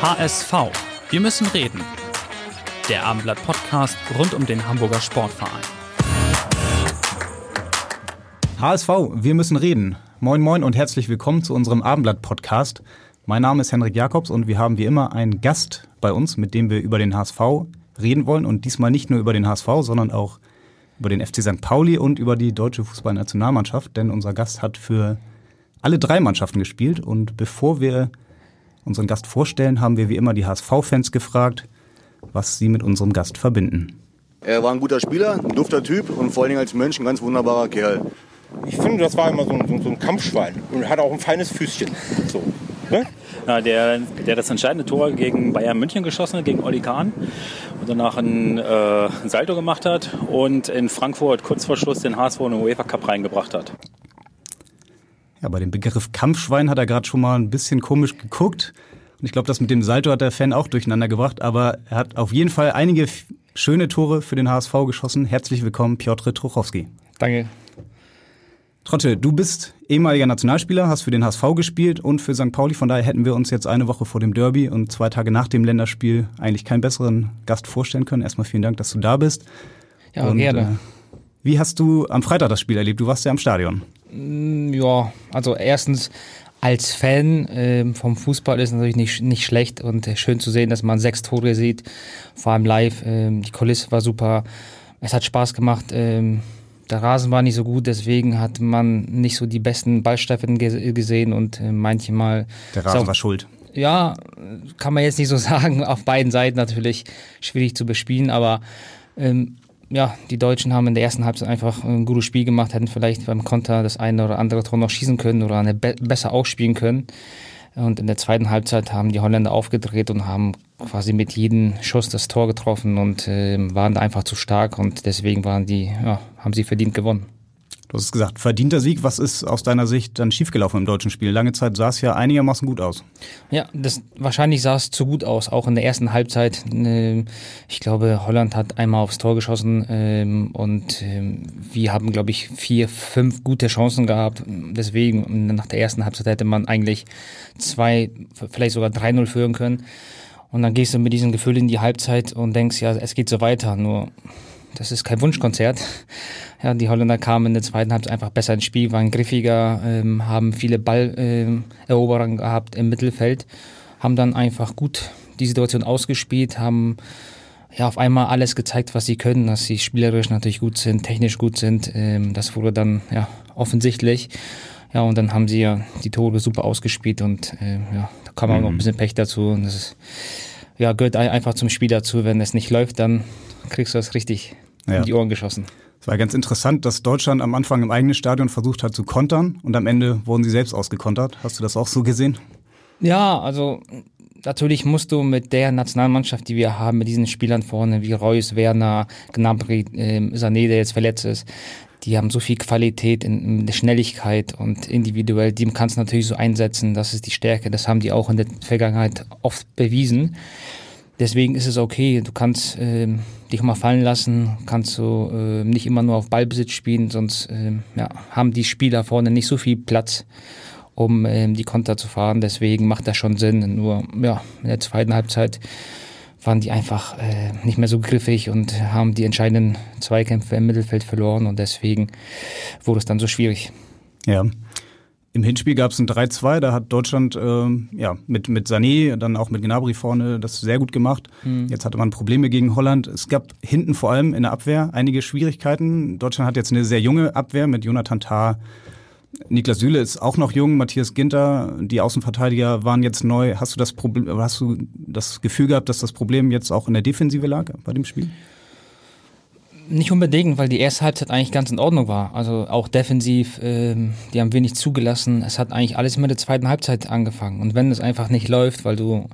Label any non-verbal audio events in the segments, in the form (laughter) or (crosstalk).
HSV. Wir müssen reden. Der Abendblatt Podcast rund um den Hamburger Sportverein. HSV, wir müssen reden. Moin moin und herzlich willkommen zu unserem Abendblatt Podcast. Mein Name ist Henrik Jakobs und wir haben wie immer einen Gast bei uns, mit dem wir über den HSV reden wollen und diesmal nicht nur über den HSV, sondern auch über den FC St. Pauli und über die deutsche Fußballnationalmannschaft, denn unser Gast hat für alle drei Mannschaften gespielt und bevor wir unseren Gast vorstellen, haben wir wie immer die HSV-Fans gefragt, was sie mit unserem Gast verbinden. Er war ein guter Spieler, ein dufter Typ und vor allen Dingen als Mensch ein ganz wunderbarer Kerl. Ich finde, das war immer so ein, so ein Kampfschwein und hat auch ein feines Füßchen. So. Ne? Ja, der, der das entscheidende Tor gegen Bayern München geschossen hat, gegen Olli Kahn und danach ein, äh, ein Salto gemacht hat und in Frankfurt kurz vor Schluss den HSV in den UEFA Cup reingebracht hat. Ja, bei dem Begriff Kampfschwein hat er gerade schon mal ein bisschen komisch geguckt. Und ich glaube, das mit dem Salto hat der Fan auch durcheinander gebracht. Aber er hat auf jeden Fall einige schöne Tore für den HSV geschossen. Herzlich willkommen, Piotr Truchowski. Danke. Trotte, du bist ehemaliger Nationalspieler, hast für den HSV gespielt und für St. Pauli. Von daher hätten wir uns jetzt eine Woche vor dem Derby und zwei Tage nach dem Länderspiel eigentlich keinen besseren Gast vorstellen können. Erstmal vielen Dank, dass du da bist. Ja, und, gerne. Äh, wie hast du am Freitag das Spiel erlebt? Du warst ja am Stadion. Mm, ja, also erstens als Fan äh, vom Fußball ist natürlich nicht, nicht schlecht und äh, schön zu sehen, dass man sechs Tore sieht, vor allem live. Äh, die Kulisse war super, es hat Spaß gemacht. Ähm, der Rasen war nicht so gut, deswegen hat man nicht so die besten Ballstreifen gesehen und äh, manchmal. Der Rasen auch, war schuld. Ja, kann man jetzt nicht so (laughs) sagen. Auf beiden Seiten natürlich schwierig zu bespielen, aber ähm, ja, die Deutschen haben in der ersten Halbzeit einfach ein gutes Spiel gemacht, hätten vielleicht beim Konter das eine oder andere Tor noch schießen können oder eine be besser ausspielen können. Und in der zweiten Halbzeit haben die Holländer aufgedreht und haben quasi mit jedem Schuss das Tor getroffen und äh, waren da einfach zu stark und deswegen waren die, ja, haben sie verdient gewonnen. Du hast gesagt, verdienter Sieg. Was ist aus deiner Sicht dann schiefgelaufen im deutschen Spiel? Lange Zeit sah es ja einigermaßen gut aus. Ja, das, wahrscheinlich sah es zu gut aus, auch in der ersten Halbzeit. Ähm, ich glaube, Holland hat einmal aufs Tor geschossen ähm, und ähm, wir haben, glaube ich, vier, fünf gute Chancen gehabt. Deswegen, nach der ersten Halbzeit hätte man eigentlich zwei, vielleicht sogar 3-0 führen können. Und dann gehst du mit diesem Gefühl in die Halbzeit und denkst, ja, es geht so weiter. Nur das ist kein Wunschkonzert. Ja, die Holländer kamen in der zweiten Halbzeit einfach besser ins Spiel, waren griffiger, ähm, haben viele Balleroberungen ähm, gehabt im Mittelfeld, haben dann einfach gut die Situation ausgespielt, haben ja auf einmal alles gezeigt, was sie können, dass sie spielerisch natürlich gut sind, technisch gut sind. Ähm, das wurde dann ja offensichtlich. Ja, und dann haben sie ja die Tore super ausgespielt und äh, ja, da kam auch mhm. noch ein mhm. bisschen Pech dazu. Und das ist, ja, gehört einfach zum Spiel dazu. Wenn es nicht läuft, dann kriegst du das richtig ja. in die Ohren geschossen. Es war ganz interessant, dass Deutschland am Anfang im eigenen Stadion versucht hat zu kontern und am Ende wurden sie selbst ausgekontert. Hast du das auch so gesehen? Ja, also natürlich musst du mit der Nationalmannschaft, die wir haben, mit diesen Spielern vorne wie Reus, Werner, Gnabry, äh, Sané, der jetzt verletzt ist, die haben so viel Qualität in, in, der Schnelligkeit und individuell, die kannst du natürlich so einsetzen, das ist die Stärke, das haben die auch in der Vergangenheit oft bewiesen. Deswegen ist es okay, du kannst äh, dich mal fallen lassen, kannst du äh, nicht immer nur auf Ballbesitz spielen, sonst äh, ja, haben die Spieler vorne nicht so viel Platz, um ähm, die Konter zu fahren. Deswegen macht das schon Sinn. Nur ja, in der zweiten Halbzeit waren die einfach äh, nicht mehr so griffig und haben die entscheidenden Zweikämpfe im Mittelfeld verloren und deswegen wurde es dann so schwierig. Ja. Im Hinspiel gab es ein 3-2, da hat Deutschland äh, ja, mit, mit Sané, dann auch mit Gnabry vorne das sehr gut gemacht. Mhm. Jetzt hatte man Probleme gegen Holland. Es gab hinten vor allem in der Abwehr einige Schwierigkeiten. Deutschland hat jetzt eine sehr junge Abwehr mit Jonathan Tah. Niklas Süle ist auch noch jung, Matthias Ginter, die Außenverteidiger waren jetzt neu. Hast du das Problem, hast du das Gefühl gehabt, dass das Problem jetzt auch in der Defensive lag bei dem Spiel? Nicht unbedingt, weil die erste Halbzeit eigentlich ganz in Ordnung war. Also auch defensiv, ähm, die haben wenig zugelassen. Es hat eigentlich alles mit der zweiten Halbzeit angefangen. Und wenn es einfach nicht läuft, weil du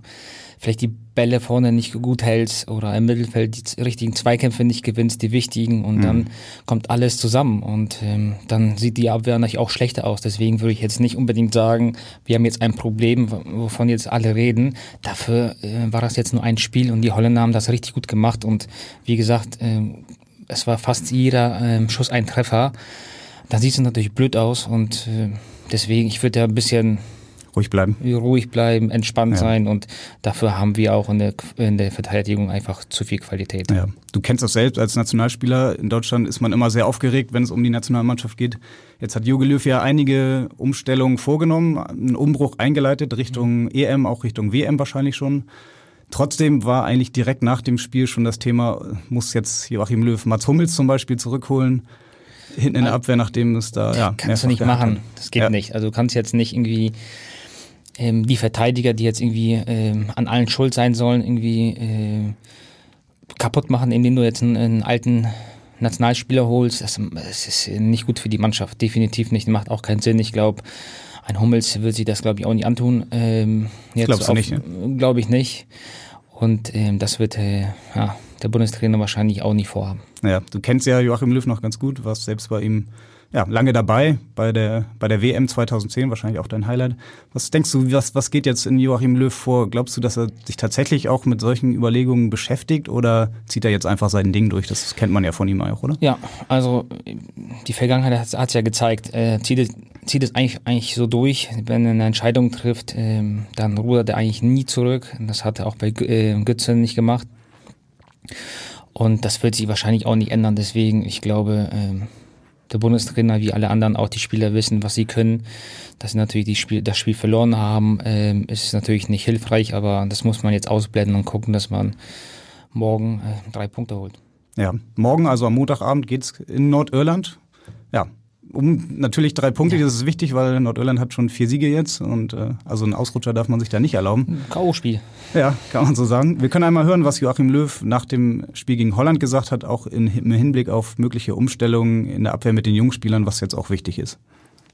vielleicht die Bälle vorne nicht gut hältst oder im Mittelfeld die richtigen Zweikämpfe nicht gewinnst, die wichtigen und mhm. dann kommt alles zusammen und ähm, dann sieht die Abwehr natürlich auch schlechter aus. Deswegen würde ich jetzt nicht unbedingt sagen, wir haben jetzt ein Problem, wovon jetzt alle reden. Dafür äh, war das jetzt nur ein Spiel und die Holländer haben das richtig gut gemacht und wie gesagt, äh, es war fast jeder äh, Schuss ein Treffer. Da sieht es natürlich blöd aus und äh, deswegen, ich würde ja ein bisschen ruhig bleiben. Ruhig bleiben, entspannt ja. sein und dafür haben wir auch in der, in der Verteidigung einfach zu viel Qualität. Ja. Du kennst das selbst als Nationalspieler. In Deutschland ist man immer sehr aufgeregt, wenn es um die Nationalmannschaft geht. Jetzt hat Jogi Löw ja einige Umstellungen vorgenommen, einen Umbruch eingeleitet Richtung EM, auch Richtung WM wahrscheinlich schon. Trotzdem war eigentlich direkt nach dem Spiel schon das Thema, muss jetzt Joachim Löw Mats Hummels zum Beispiel zurückholen hinten in der Abwehr, nachdem es da ja kannst du nicht machen. Das geht ja. nicht. Also du kannst jetzt nicht irgendwie ähm, die Verteidiger, die jetzt irgendwie ähm, an allen schuld sein sollen, irgendwie äh, kaputt machen, indem du jetzt einen, einen alten Nationalspieler holst. Das, das, ist nicht gut für die Mannschaft, definitiv nicht. Macht auch keinen Sinn. Ich glaube, ein Hummels wird sich das, glaube ich, auch nicht antun. Ähm, jetzt Glaubst du nicht? Ne? Glaube ich nicht. Und ähm, das wird äh, ja, der Bundestrainer wahrscheinlich auch nicht vorhaben. Ja, du kennst ja Joachim Löw noch ganz gut, warst selbst bei ihm ja, lange dabei bei der, bei der WM 2010, wahrscheinlich auch dein Highlight. Was denkst du, was, was geht jetzt in Joachim Löw vor? Glaubst du, dass er sich tatsächlich auch mit solchen Überlegungen beschäftigt oder zieht er jetzt einfach sein Ding durch? Das kennt man ja von ihm auch, oder? Ja, also die Vergangenheit hat es ja gezeigt. Er zieht es, zieht es eigentlich, eigentlich so durch. Wenn er eine Entscheidung trifft, ähm, dann rudert er eigentlich nie zurück. Das hat er auch bei äh, Götze nicht gemacht. Und das wird sich wahrscheinlich auch nicht ändern. Deswegen, ich glaube, ähm, der Bundestrainer wie alle anderen auch die Spieler wissen, was sie können. Dass sie natürlich Spiel, das Spiel verloren haben, ähm, ist natürlich nicht hilfreich, aber das muss man jetzt ausblenden und gucken, dass man morgen äh, drei Punkte holt. Ja, morgen, also am Montagabend, geht's in Nordirland. Ja, um natürlich drei Punkte, ja. das ist wichtig, weil Nordirland hat schon vier Siege jetzt und äh, also einen Ausrutscher darf man sich da nicht erlauben. K.O.-Spiel. Ja, kann man so sagen. Wir können einmal hören, was Joachim Löw nach dem Spiel gegen Holland gesagt hat, auch in, im Hinblick auf mögliche Umstellungen in der Abwehr mit den Jungspielern, was jetzt auch wichtig ist.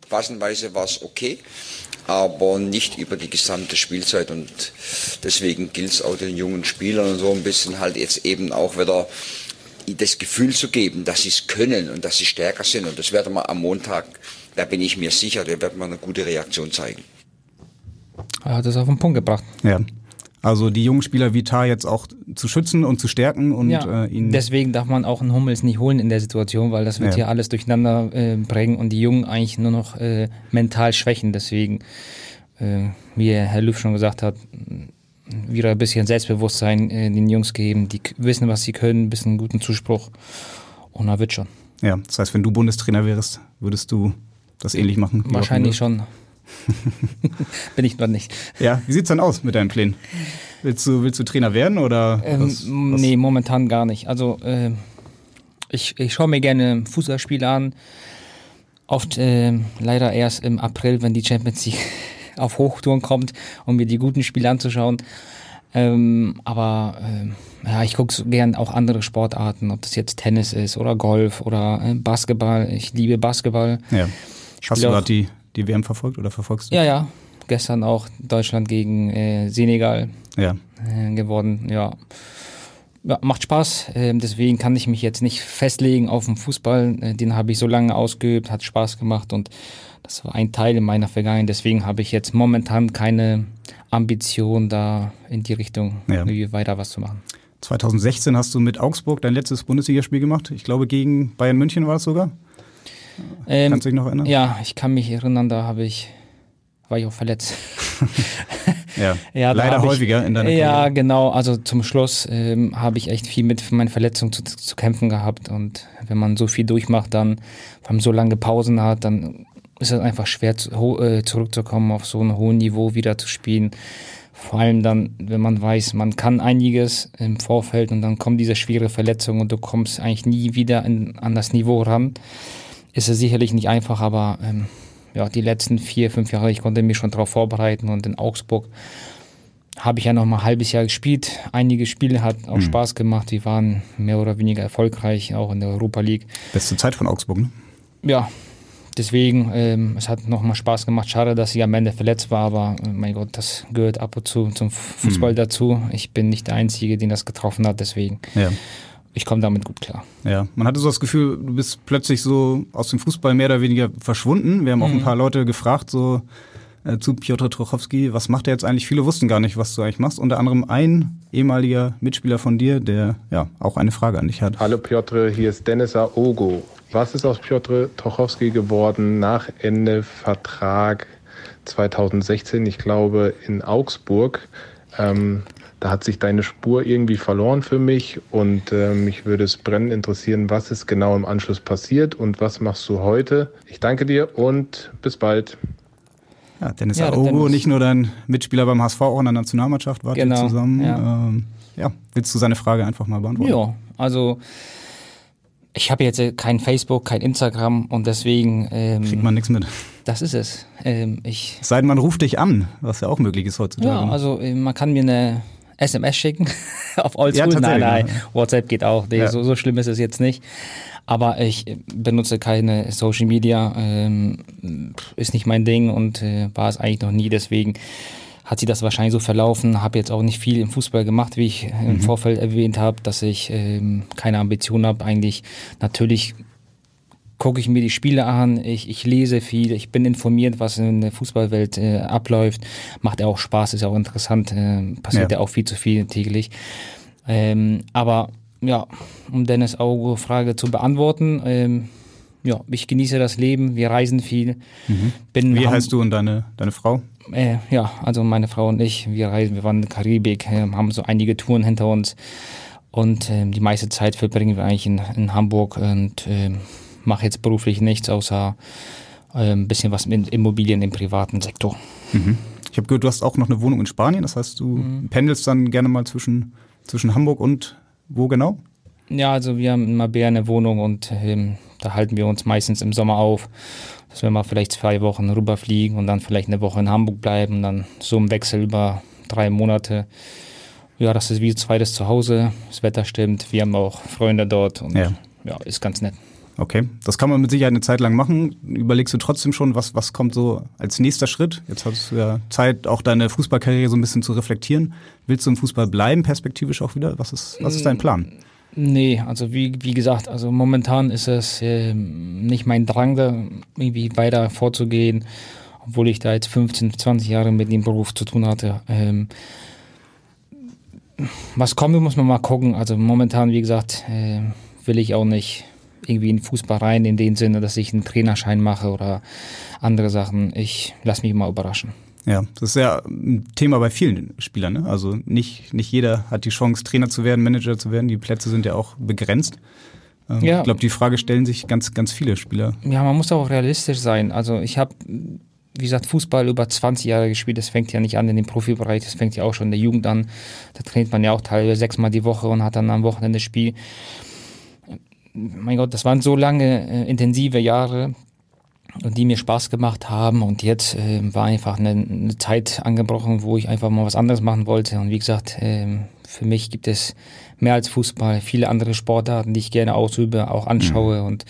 Phasenweise war es okay, aber nicht über die gesamte Spielzeit und deswegen gilt es auch den jungen Spielern so ein bisschen halt jetzt eben auch wieder das Gefühl zu geben, dass sie es können und dass sie stärker sind. Und das werden wir am Montag, da bin ich mir sicher, da werden wir eine gute Reaktion zeigen. Er hat es auf den Punkt gebracht. Ja. Also die jungen Spieler Vitar jetzt auch zu schützen und zu stärken und ja, äh, ihnen. Deswegen darf man auch einen Hummels nicht holen in der Situation, weil das wird ja. hier alles durcheinander äh, bringen und die Jungen eigentlich nur noch äh, mental schwächen. Deswegen, äh, wie Herr Lüff schon gesagt hat, wieder ein bisschen Selbstbewusstsein den Jungs geben, die wissen, was sie können, ein bisschen guten Zuspruch und da wird schon. Ja, das heißt, wenn du Bundestrainer wärst, würdest du das ähnlich machen? Wahrscheinlich schon. (laughs) Bin ich noch nicht. Ja, wie sieht's dann aus mit deinen Plänen? Willst du, willst du Trainer werden oder? Ähm, was, was? Nee, momentan gar nicht. Also äh, ich, ich schaue mir gerne Fußballspiele an. Oft äh, leider erst im April, wenn die Champions League auf Hochtouren kommt, um mir die guten Spiele anzuschauen. Ähm, aber äh, ja, ich gucke gern auch andere Sportarten, ob das jetzt Tennis ist oder Golf oder äh, Basketball. Ich liebe Basketball. Ja. Hast du gerade die, die WM verfolgt oder verfolgst du? Ja, ja. Gestern auch Deutschland gegen äh, Senegal ja. Äh, geworden. Ja. ja macht Spaß. Ähm, deswegen kann ich mich jetzt nicht festlegen auf den Fußball. Äh, den habe ich so lange ausgeübt, hat Spaß gemacht und das war ein Teil in meiner Vergangenheit. Deswegen habe ich jetzt momentan keine Ambition, da in die Richtung ja. weiter was zu machen. 2016 hast du mit Augsburg dein letztes Bundesligaspiel gemacht. Ich glaube, gegen Bayern München war es sogar. Ähm, Kannst du dich noch erinnern? Ja, ich kann mich erinnern, da habe ich, war ich auch verletzt. (laughs) ja, ja leider häufiger ich, in deiner Karriere. Ja, genau. Also zum Schluss ähm, habe ich echt viel mit meinen Verletzungen zu, zu kämpfen gehabt. Und wenn man so viel durchmacht, dann, vor allem so lange Pausen hat, dann ist es einfach schwer äh, zurückzukommen, auf so ein hohes Niveau wieder zu spielen. Vor allem dann, wenn man weiß, man kann einiges im Vorfeld und dann kommt diese schwere Verletzung und du kommst eigentlich nie wieder in, an das Niveau ran. Ist es sicherlich nicht einfach, aber ähm, ja, die letzten vier, fünf Jahre, ich konnte mich schon darauf vorbereiten und in Augsburg habe ich ja noch mal ein halbes Jahr gespielt. Einige Spiele hat auch Mhm. Spaß gemacht. Die waren mehr oder weniger erfolgreich, auch in der Europa League. Beste Zeit von Augsburg, ne? Ja, deswegen, ähm, es hat nochmal Spaß gemacht. Schade, dass ich am Ende verletzt war, aber äh, mein Gott, das gehört ab und zu zum Fußball dazu. Ich bin nicht der Einzige, den das getroffen hat, deswegen. Ja. Ich komme damit gut klar. Ja, man hatte so das Gefühl, du bist plötzlich so aus dem Fußball mehr oder weniger verschwunden. Wir haben auch ein paar Leute gefragt, so äh, zu Piotr Trochowski, was macht er jetzt eigentlich? Viele wussten gar nicht, was du eigentlich machst. Unter anderem ein ehemaliger Mitspieler von dir, der ja auch eine Frage an dich hat. Hallo Piotr, hier ist Dennis Aogo. Was ist aus Piotr Tochowski geworden nach Ende Vertrag 2016, ich glaube in Augsburg? Ähm, da hat sich deine Spur irgendwie verloren für mich und äh, mich würde es brennend interessieren, was ist genau im Anschluss passiert und was machst du heute? Ich danke dir und bis bald. Ja, Dennis Ja, Aogo, Dennis. nicht nur dein Mitspieler beim HSV, auch in der Nationalmannschaft, wart Genau, zusammen. ja. Ähm, ja, willst du seine Frage einfach mal beantworten? Ja, also ich habe jetzt äh, kein Facebook, kein Instagram und deswegen, Kriegt ähm, man nichts mit. das ist es. Ähm, ich, Es sei denn, man ruft dich an, was ja auch möglich ist heutzutage. ja, also äh, man kann mir eine SMS schicken (laughs) auf Oldschool. Ja, nein, nein. WhatsApp geht auch. Nee, Ja. so, so schlimm ist es jetzt nicht. Aber ich benutze keine Social Media, ähm, ist nicht mein Ding und äh, war es eigentlich noch nie. Deswegen hat sich das wahrscheinlich so verlaufen. Habe jetzt auch nicht viel im Fußball gemacht, wie ich Mhm. im Vorfeld erwähnt habe, dass ich ähm, keine Ambition habe. Eigentlich natürlich gucke ich mir die Spiele an, ich, ich lese viel, ich bin informiert, was in der Fußballwelt äh, abläuft. Macht ja auch Spaß, ist ja auch interessant, äh, passiert Ja. ja. auch viel zu viel täglich. Ähm, aber ja, um Dennis Augo Frage zu beantworten, ähm, ja, ich genieße das Leben, wir reisen viel. Mhm. Wie heißt du und deine, deine Frau? äh, ja, also meine Frau und ich, wir reisen, wir waren in der Karibik, äh, haben so einige Touren hinter uns und ähm, die meiste Zeit verbringen wir eigentlich in, in Hamburg und ähm, mache jetzt beruflich nichts außer äh, ein bisschen was mit Immobilien im privaten Sektor. Ich habe gehört, du hast auch noch eine Wohnung in Spanien. Das heißt, du Mhm. pendelst dann gerne mal zwischen, zwischen Hamburg und wo genau? Ja, also wir haben in Mabea eine Wohnung und ähm, da halten wir uns meistens im Sommer auf, dass wir mal vielleicht zwei Wochen rüberfliegen und dann vielleicht eine Woche in Hamburg bleiben, dann so im Wechsel über drei Monate. Ja, das ist wie zweites Zuhause, das Wetter stimmt, wir haben auch Freunde dort und Ja. ja, ist ganz nett. Okay, das kann man mit Sicherheit eine Zeit lang machen. Überlegst du trotzdem schon, was, was kommt so als nächster Schritt? Jetzt hast du ja Zeit, auch deine Fußballkarriere so ein bisschen zu reflektieren. Willst du im Fußball bleiben, perspektivisch auch wieder? Was ist, was ist dein Plan? Nee, also wie, wie gesagt, also momentan ist es ähm, nicht mein Drang, da irgendwie weiter vorzugehen, obwohl ich da jetzt 15, 20 Jahre mit dem Beruf zu tun hatte. Ähm, was kommt, muss man mal gucken. Also momentan, wie gesagt, äh, will ich auch nicht irgendwie in den Fußball rein, in dem Sinne, dass ich einen Trainerschein mache oder andere Sachen. Ich lasse mich mal überraschen. Ja, das ist ja ein Thema bei vielen Spielern. Ne? Also nicht, nicht jeder hat die Chance, Trainer zu werden, Manager zu werden. Die Plätze sind ja auch begrenzt. Ähm, Ja. Ich glaube, die Frage stellen sich ganz, ganz viele Spieler. Ja, man muss auch realistisch sein. Also ich habe, wie gesagt, Fußball über 20 Jahre gespielt. Das fängt ja nicht an in dem Profibereich, das fängt ja auch schon in der Jugend an. Da trainiert man ja auch teilweise sechsmal die Woche und hat dann am Wochenende Spiel. Mein Gott, das waren so lange äh, intensive Jahre, und die mir Spaß gemacht haben. Und jetzt äh, war einfach eine, eine Zeit angebrochen, wo ich einfach mal was anderes machen wollte. Und wie gesagt, ähm, für mich gibt es mehr als Fußball, viele andere Sportarten, die ich gerne ausübe, auch anschaue. Und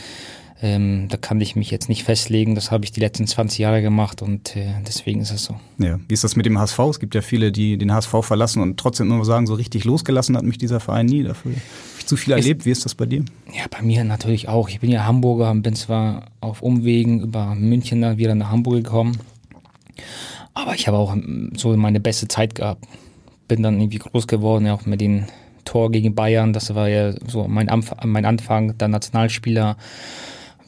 ähm, da kann ich mich jetzt nicht festlegen. Das habe ich die letzten 20 Jahre gemacht und äh, deswegen ist es so. Ja. Wie ist das mit dem HSV? Es gibt ja viele, die den HSV verlassen und trotzdem immer sagen, so richtig losgelassen hat mich dieser Verein nie. Dafür habe ich zu viel erlebt. Wie ist das bei dir? Ja, bei mir natürlich auch. Ich bin ja Hamburger, bin zwar auf Umwegen über München dann wieder nach Hamburg gekommen, aber ich habe auch ähm, so meine beste Zeit gehabt. Bin dann irgendwie groß geworden, ja, auch mit dem Tor gegen Bayern. Das war ja so mein, Anf mein Anfang, der Nationalspieler.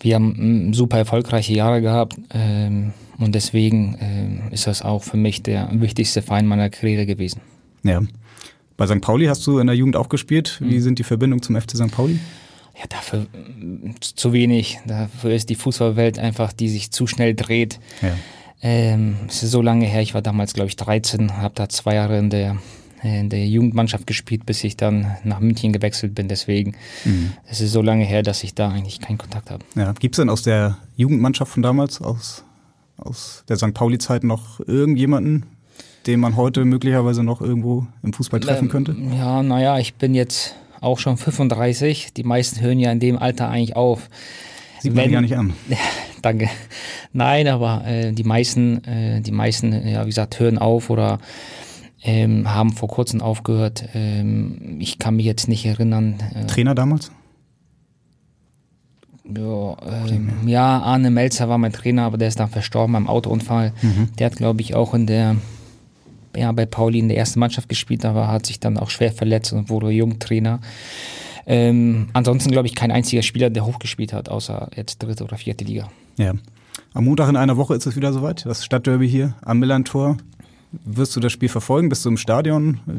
Wir haben ähm, super erfolgreiche Jahre gehabt ähm, und deswegen ähm, ist das auch für mich der wichtigste Verein meiner Karriere gewesen. Ja. Bei St. Pauli hast du in der Jugend auch gespielt. Wie sind die Verbindungen zum FC St. Pauli? Ja, dafür mm, zu wenig. Dafür ist die Fußballwelt einfach, die sich zu schnell dreht. Ja. Ähm, es ist so lange her, ich war damals, glaube ich, 13, habe da zwei Jahre in der, in der Jugendmannschaft gespielt, bis ich dann nach München gewechselt bin. Deswegen, es ist so lange her, dass ich da eigentlich keinen Kontakt habe. Ja. Gibt es denn aus der Jugendmannschaft von damals, aus, aus der St. Pauli-Zeit noch irgendjemanden, den man heute möglicherweise noch irgendwo im Fußball treffen Ähm, könnte? Ja, naja, ich bin jetzt auch schon 35. Die meisten hören ja in dem Alter eigentlich auf. Sieht man wenn- gar nicht an. (laughs) Danke. Nein, aber äh, die meisten, äh, die meisten, ja, wie gesagt, hören auf oder ähm, haben vor kurzem aufgehört. Ähm, ich kann mich jetzt nicht erinnern. Äh, Trainer damals? ja, ähm, ja, Arne Melzer war mein Trainer, aber der ist dann verstorben beim Autounfall. Der hat, glaube ich, auch in der, ja, bei Pauli in der ersten Mannschaft gespielt, aber hat sich dann auch schwer verletzt und wurde Jungtrainer. Ähm, ansonsten, glaube ich, kein einziger Spieler, der hochgespielt hat, außer jetzt dritte oder vierte Liga. Ja. Am Montag in einer Woche ist es wieder soweit. Das Stadtderby hier am Millantor. Wirst du das Spiel verfolgen? Bist du im Stadion? Äh,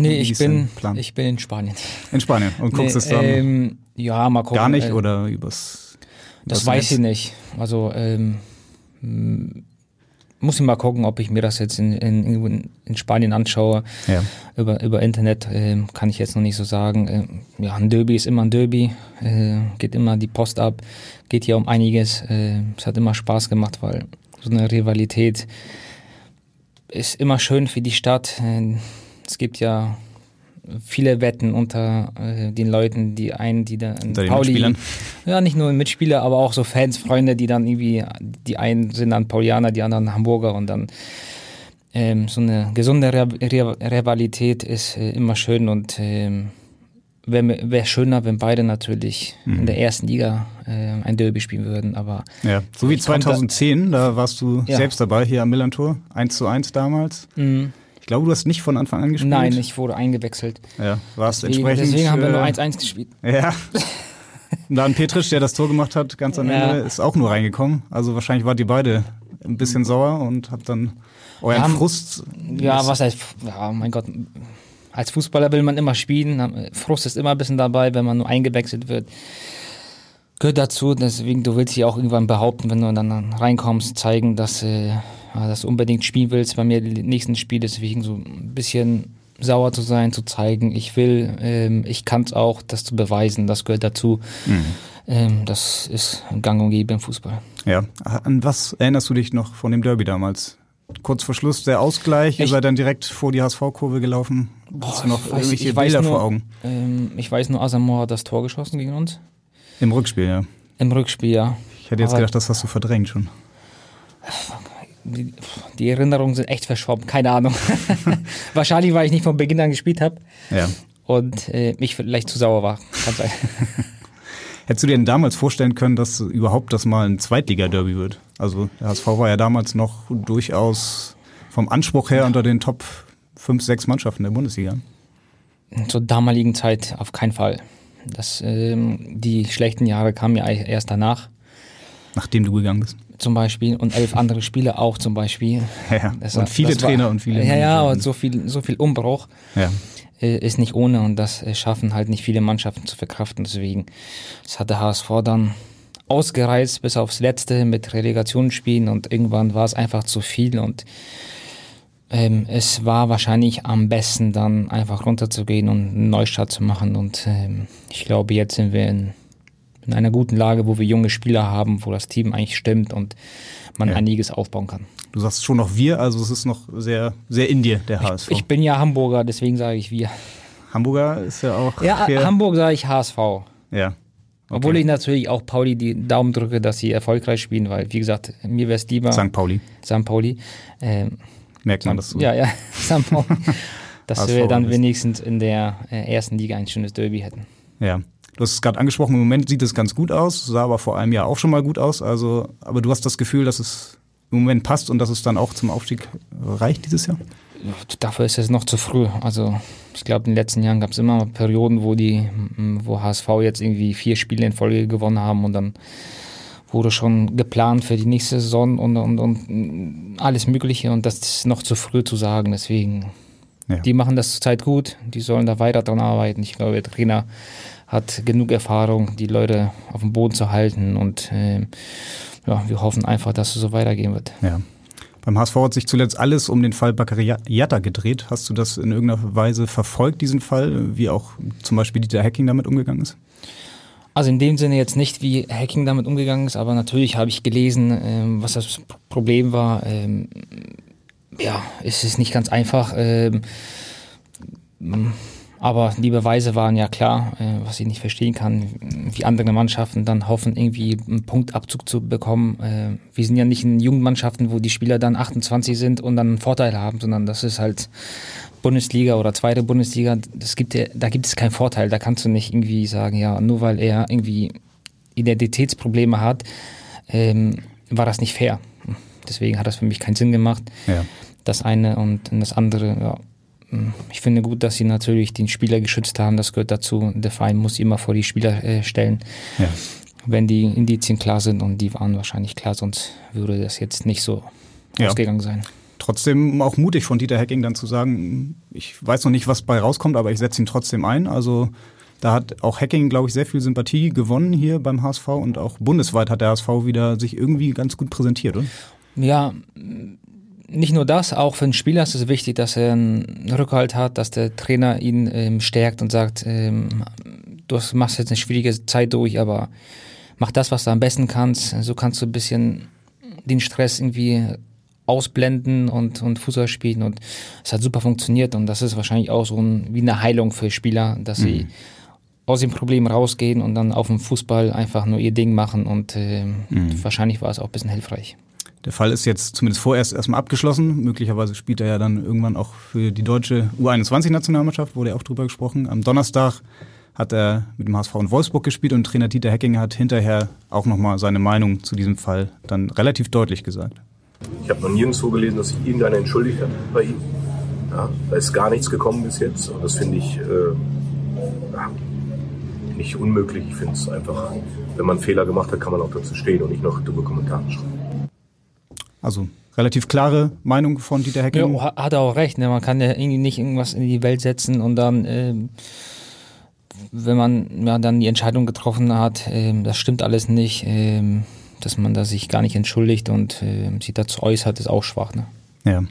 Nee, ich bin, ich bin in Spanien. In Spanien und guckst Nee, es dann ähm, ja, mal gucken. gar nicht äh, oder übers. Das weiß ich nicht. Also ähm, muss ich mal gucken, ob ich mir das jetzt in, in, in- Spanien anschaue. Ja. Über, über Internet ähm, kann ich jetzt noch nicht so sagen. Ähm, ja, ein Derby ist immer ein Derby. Äh, geht immer die Post ab. Geht hier um einiges. Äh, es hat immer Spaß gemacht, weil so eine Rivalität ist immer schön für die Stadt. Äh, es gibt ja viele Wetten unter äh, den Leuten, die einen, die dann Unter Pauli, Mitspielern? ja nicht nur Mitspieler, aber auch so Fans, Freunde, die dann irgendwie, die einen sind dann Paulianer, die anderen Hamburger und dann ähm, so eine gesunde Re Re Rivalität ist äh, immer schön und ähm, wäre wär schöner, wenn beide natürlich Mhm. in der ersten Liga äh, ein Derby spielen würden, aber Ja, so wie Ich konnte- 2010, da warst du Ja. selbst dabei hier am Millantor, 1 zu 1 damals. Mhm. Ich glaube, du hast nicht von Anfang an gespielt. nein, ich wurde eingewechselt. Ja, warst Deswegen, entsprechend. deswegen haben wir nur äh, 1-1 gespielt. Ja. Und (laughs) dann Petrisch, der das Tor gemacht hat, ganz am Ja. Ende, ist auch nur reingekommen. Also wahrscheinlich wart ihr beide ein bisschen sauer und habt dann euren Ja, Frust. Ja, was heißt, ja, mein Gott, als Fußballer will man immer spielen. Frust ist immer ein bisschen dabei, wenn man nur eingewechselt wird. Gehört dazu, deswegen, du willst dich auch irgendwann behaupten, wenn du dann reinkommst, zeigen, dass, äh, dass du unbedingt spielen willst. Bei mir die nächsten Spiele, deswegen so ein bisschen sauer zu sein, zu zeigen, ich will, ähm, ich kann es auch, das zu beweisen, das gehört dazu. Ähm, das ist gang und gäbe im Fußball. Ja. An was erinnerst du dich noch von dem Derby damals? Kurz vor Schluss der Ausgleich, ihr Ich- seid dann direkt vor die HSV-Kurve gelaufen. Hast du noch weiß- irgendwelche Bilder nur- vor Augen? Ähm, ich weiß nur, Asamoah hat das Tor geschossen gegen uns. Im Rückspiel, ja. Im Rückspiel, ja. Ich hätte jetzt Aber- gedacht, das hast du verdrängt schon. Die, die Erinnerungen sind echt verschwommen, keine Ahnung. (laughs) Wahrscheinlich, weil ich nicht von Beginn an gespielt habe Ja. und äh, mich vielleicht zu sauer war. Kann sein. (laughs) Hättest du dir denn damals vorstellen können, dass überhaupt das mal ein Zweitliga-Derby wird? Also der HSV war ja damals noch durchaus vom Anspruch her unter den Top 5, 6 Mannschaften der Bundesliga. Zur damaligen Zeit auf keinen Fall. Das, ähm, die schlechten Jahre kamen ja erst danach, Nachdem du gegangen bist. zum Beispiel, und elf andere Spiele auch zum Beispiel. Ja, Das und viele war- Trainer und viele Ja, ja, Manager. und so viel, so viel Umbruch Ja. Äh, ist nicht ohne und das äh, schaffen halt nicht viele Mannschaften zu verkraften. Deswegen, das hat der HSV dann ausgereizt bis aufs Letzte mit Relegationsspielen und irgendwann war es einfach zu viel und ähm, es war wahrscheinlich am besten dann einfach runterzugehen und einen Neustart zu machen und ähm, ich glaube, jetzt sind wir in, in einer guten Lage, wo wir junge Spieler haben, wo das Team eigentlich stimmt und man Ja. einiges aufbauen kann. Du sagst schon noch wir, also es ist noch sehr, sehr in dir, der HSV. Ich bin ja Hamburger, deswegen sage ich wir. Hamburger ist ja auch. Ja, hier- Hamburg sage ich HSV. Ja. Obwohl Okay. ich natürlich auch Pauli die Daumen drücke, dass sie erfolgreich spielen, weil, wie gesagt, mir wäre es lieber St. Pauli. St. Pauli. Ähm, Merkt man das so? ja, ja, (laughs) St. Pauli. dass wir dann wenigstens in der äh, ersten Liga ein schönes Derby hätten. Ja. Du hast es gerade angesprochen, im Moment sieht es ganz gut aus, sah aber vor einem Jahr auch schon mal gut aus. Also, aber du hast das Gefühl, dass es im Moment passt und dass es dann auch zum Aufstieg reicht dieses Jahr? Dafür ist es noch zu früh. Also ich glaube, in den letzten Jahren gab es immer Perioden, wo die, wo HSV jetzt irgendwie vier Spiele in Folge gewonnen haben und dann wurde schon geplant für die nächste Saison und, und, und alles Mögliche und das ist noch zu früh zu sagen. Deswegen, Ja. die machen das zurzeit gut, die sollen da weiter dran arbeiten. Ich glaube, der Trainer hat genug Erfahrung, die Leute auf dem Boden zu halten und ähm, ja, wir hoffen einfach, dass es so weitergehen wird. Ja. Beim HSV hat sich zuletzt alles um den Fall Bakary Jatta gedreht. Hast du das in irgendeiner Weise verfolgt, diesen Fall, wie auch zum Beispiel Dieter Hacking damit umgegangen ist? Also in dem Sinne jetzt nicht, wie Hacking damit umgegangen ist, aber natürlich habe ich gelesen, ähm, was das Problem war. Ähm, ja, es ist nicht ganz einfach. Ähm, aber die Beweise waren ja klar, äh, was ich nicht verstehen kann, wie andere Mannschaften dann hoffen, irgendwie einen Punktabzug zu bekommen. Äh, wir sind ja nicht in Jugendmannschaften, wo die Spieler dann 28 sind und dann einen Vorteil haben, sondern das ist halt Bundesliga oder zweite Bundesliga. Das gibt ja, da gibt es keinen Vorteil. Da kannst du nicht irgendwie sagen, ja, nur weil er irgendwie Identitätsprobleme hat, ähm, war das nicht fair. Deswegen hat das für mich keinen Sinn gemacht. Ja. Das eine und das andere, ja, ich finde gut, dass sie natürlich den Spieler geschützt haben. Das gehört dazu. Der Verein muss immer vor die Spieler äh, stellen, Ja. wenn die Indizien klar sind. Und die waren wahrscheinlich klar, sonst würde das jetzt nicht so Ja. ausgegangen sein. Trotzdem auch mutig von Dieter Hecking dann zu sagen, ich weiß noch nicht, was bei rauskommt, aber ich setze ihn trotzdem ein. Also da hat auch Hacking, glaube ich, sehr viel Sympathie gewonnen hier beim HSV und auch bundesweit hat der HSV wieder sich irgendwie ganz gut präsentiert, oder? Ja, nicht nur das, auch für den Spieler ist es wichtig, dass er einen Rückhalt hat, dass der Trainer ihn ähm, stärkt und sagt, ähm, du machst jetzt eine schwierige Zeit durch, aber mach das, was du am besten kannst. So kannst du ein bisschen den Stress irgendwie ausblenden und, und Fußball spielen und es hat super funktioniert und das ist wahrscheinlich auch so ein, wie eine Heilung für Spieler, dass sie aus dem Problem rausgehen und dann auf dem Fußball einfach nur ihr Ding machen und ähm, wahrscheinlich war es auch ein bisschen hilfreich. Der Fall ist jetzt zumindest vorerst erstmal abgeschlossen. Möglicherweise spielt er ja dann irgendwann auch für die deutsche U21-Nationalmannschaft, wurde ja auch drüber gesprochen. Am Donnerstag hat er mit dem HSV in Wolfsburg gespielt und Trainer Dieter Hecking hat hinterher auch nochmal seine Meinung zu diesem Fall dann relativ deutlich gesagt. Ich habe noch nirgendwo gelesen, dass sich irgendeiner entschuldigt hat bei ihm. Ja, da ist gar nichts gekommen bis jetzt und das finde ich äh, nicht unmöglich. Ich finde es einfach, wenn man Fehler gemacht hat, kann man auch dazu stehen und nicht noch dumme Kommentare schreiben. Also relativ klare Meinung von Dieter Hecking. Ja, ha- hat er auch recht. Ne? Man kann ja irgendwie nicht irgendwas in die Welt setzen und dann, ähm, wenn man ja, dann die Entscheidung getroffen hat, ähm, das stimmt alles nicht, ähm, dass man da sich gar nicht entschuldigt und ähm, sich dazu äußert, ist auch schwach. Ne? Ja.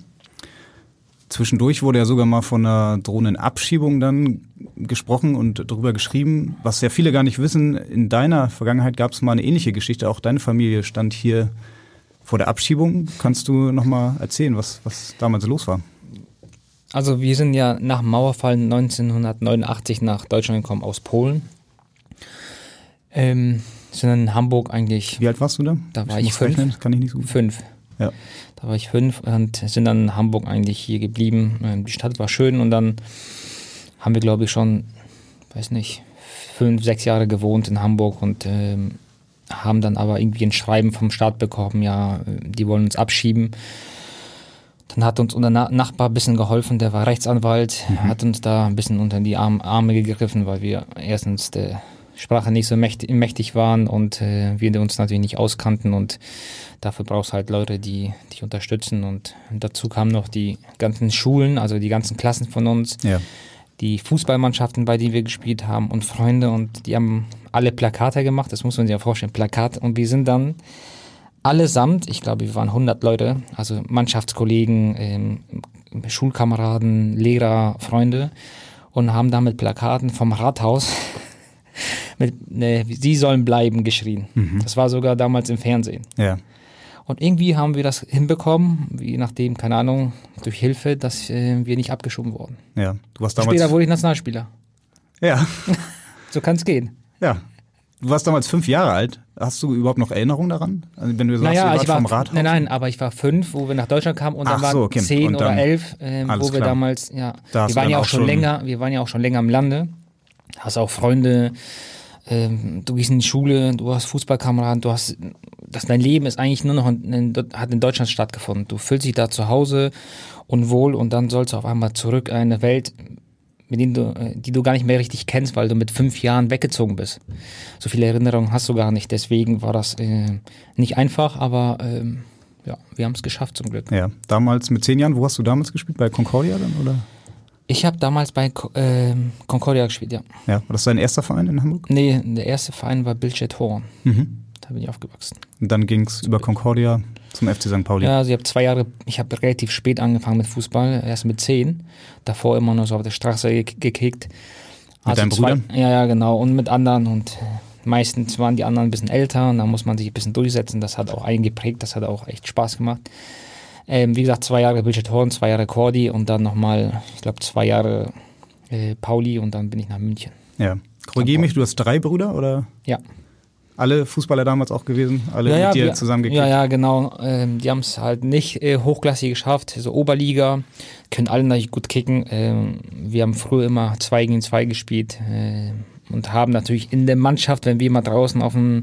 Zwischendurch wurde ja sogar mal von einer drohenden Abschiebung dann gesprochen und darüber geschrieben, was ja viele gar nicht wissen. In deiner Vergangenheit gab es mal eine ähnliche Geschichte. Auch deine Familie stand hier vor der Abschiebung. Kannst du noch mal erzählen, was, was damals los war? Also wir sind ja nach dem Mauerfall 1989 nach Deutschland gekommen aus Polen. Ähm, sind in Hamburg eigentlich. Wie alt warst du da? Da war Ich ich, fünf. rechnen, kann ich nicht so gut. Fünf. Ja. Da war ich fünf und sind dann in Hamburg eigentlich hier geblieben. Ähm, Die Stadt war schön und dann haben wir, glaube ich, schon, weiß nicht, fünf, sechs Jahre gewohnt in Hamburg und ähm, haben dann aber irgendwie ein Schreiben vom Staat bekommen, ja, die wollen uns abschieben. Dann hat uns unser Na Nachbar ein bisschen geholfen, der war Rechtsanwalt, hat uns da ein bisschen unter die Arm Arme gegriffen, weil wir erstens der Sprache nicht so mächtig, mächtig waren und äh, wir uns natürlich nicht auskannten und dafür brauchst du halt Leute, die dich unterstützen und dazu kamen noch die ganzen Schulen, also die ganzen Klassen von uns, Ja. Die Fußballmannschaften, bei denen wir gespielt haben und Freunde und die haben alle Plakate gemacht, das muss man sich ja vorstellen, Plakate und wir sind dann allesamt, ich glaube, wir waren 100 Leute, also Mannschaftskollegen, ähm, Schulkameraden, Lehrer, Freunde und haben da mit Plakaten vom Rathaus (laughs) mit ne, Sie sollen bleiben geschrien. Das war sogar damals im Fernsehen. Ja. Und irgendwie haben wir das hinbekommen, je nachdem, keine Ahnung, durch Hilfe, dass äh, wir nicht abgeschoben wurden. Ja. Du warst damals. Später wurde ich Nationalspieler. ja. (laughs) So kann es gehen. Ja. Du warst damals fünf Jahre alt. Hast du überhaupt noch Erinnerungen daran? Also wenn du sagst, Naja, ich war, vom Rathaus? nein, nein, aber ich war fünf, wo wir nach Deutschland kamen und Ach dann waren so, zehn oder elf, alles wo wir klar. damals, ja, Da hast wir waren ja auch schon- länger, wir waren ja auch schon länger im Lande. Hast auch Freunde, ähm, du gehst in die Schule, du hast Fußballkameraden, du hast, das, dein Leben ist eigentlich nur noch in, hat in Deutschland stattgefunden. Du fühlst dich da zu Hause und wohl und dann sollst du auf einmal zurück in eine Welt, mit denen du, äh, die du gar nicht mehr richtig kennst, weil du mit fünf Jahren weggezogen bist. So viele Erinnerungen hast du gar nicht. Deswegen war das äh, nicht einfach, aber ähm, ja, wir haben es geschafft zum Glück. Ja. Damals mit zehn Jahren, wo hast du damals gespielt? Bei Concordia dann? Oder? Ich habe damals bei ähm, Concordia gespielt, ja. Ja. War das dein erster Verein in Hamburg? Nee, der erste Verein war Bildstedt Horn. Mhm. Da bin ich aufgewachsen. Und dann ging es über Concordia zum FC St. Pauli. Ja, also ich habe zwei Jahre, ich habe relativ spät angefangen mit Fußball, erst mit zehn. Davor immer nur so auf der Straße ge gekickt. Mit deinen Brüdern? Ja, ja, genau. Und mit anderen. Und äh, meistens waren die anderen ein bisschen älter und da muss man sich ein bisschen durchsetzen. Das hat auch eingeprägt, das hat auch echt Spaß gemacht. Ähm, wie gesagt, zwei Jahre Bildschirm Horn, zwei Jahre Cordy und dann nochmal, ich glaube, zwei Jahre äh, Pauli und dann bin ich nach München. Ja. Korrigiere mich, du hast drei Brüder oder? Ja. Alle Fußballer damals auch gewesen? Alle ja, mit dir wir, zusammengekickt? Ja, ja, genau. Ähm, die haben es halt nicht äh, hochklassig geschafft, so Oberliga, können alle natürlich gut kicken. Ähm, wir haben früher immer zwei gegen zwei gespielt äh, und haben natürlich in der Mannschaft, wenn wir mal draußen auf äh,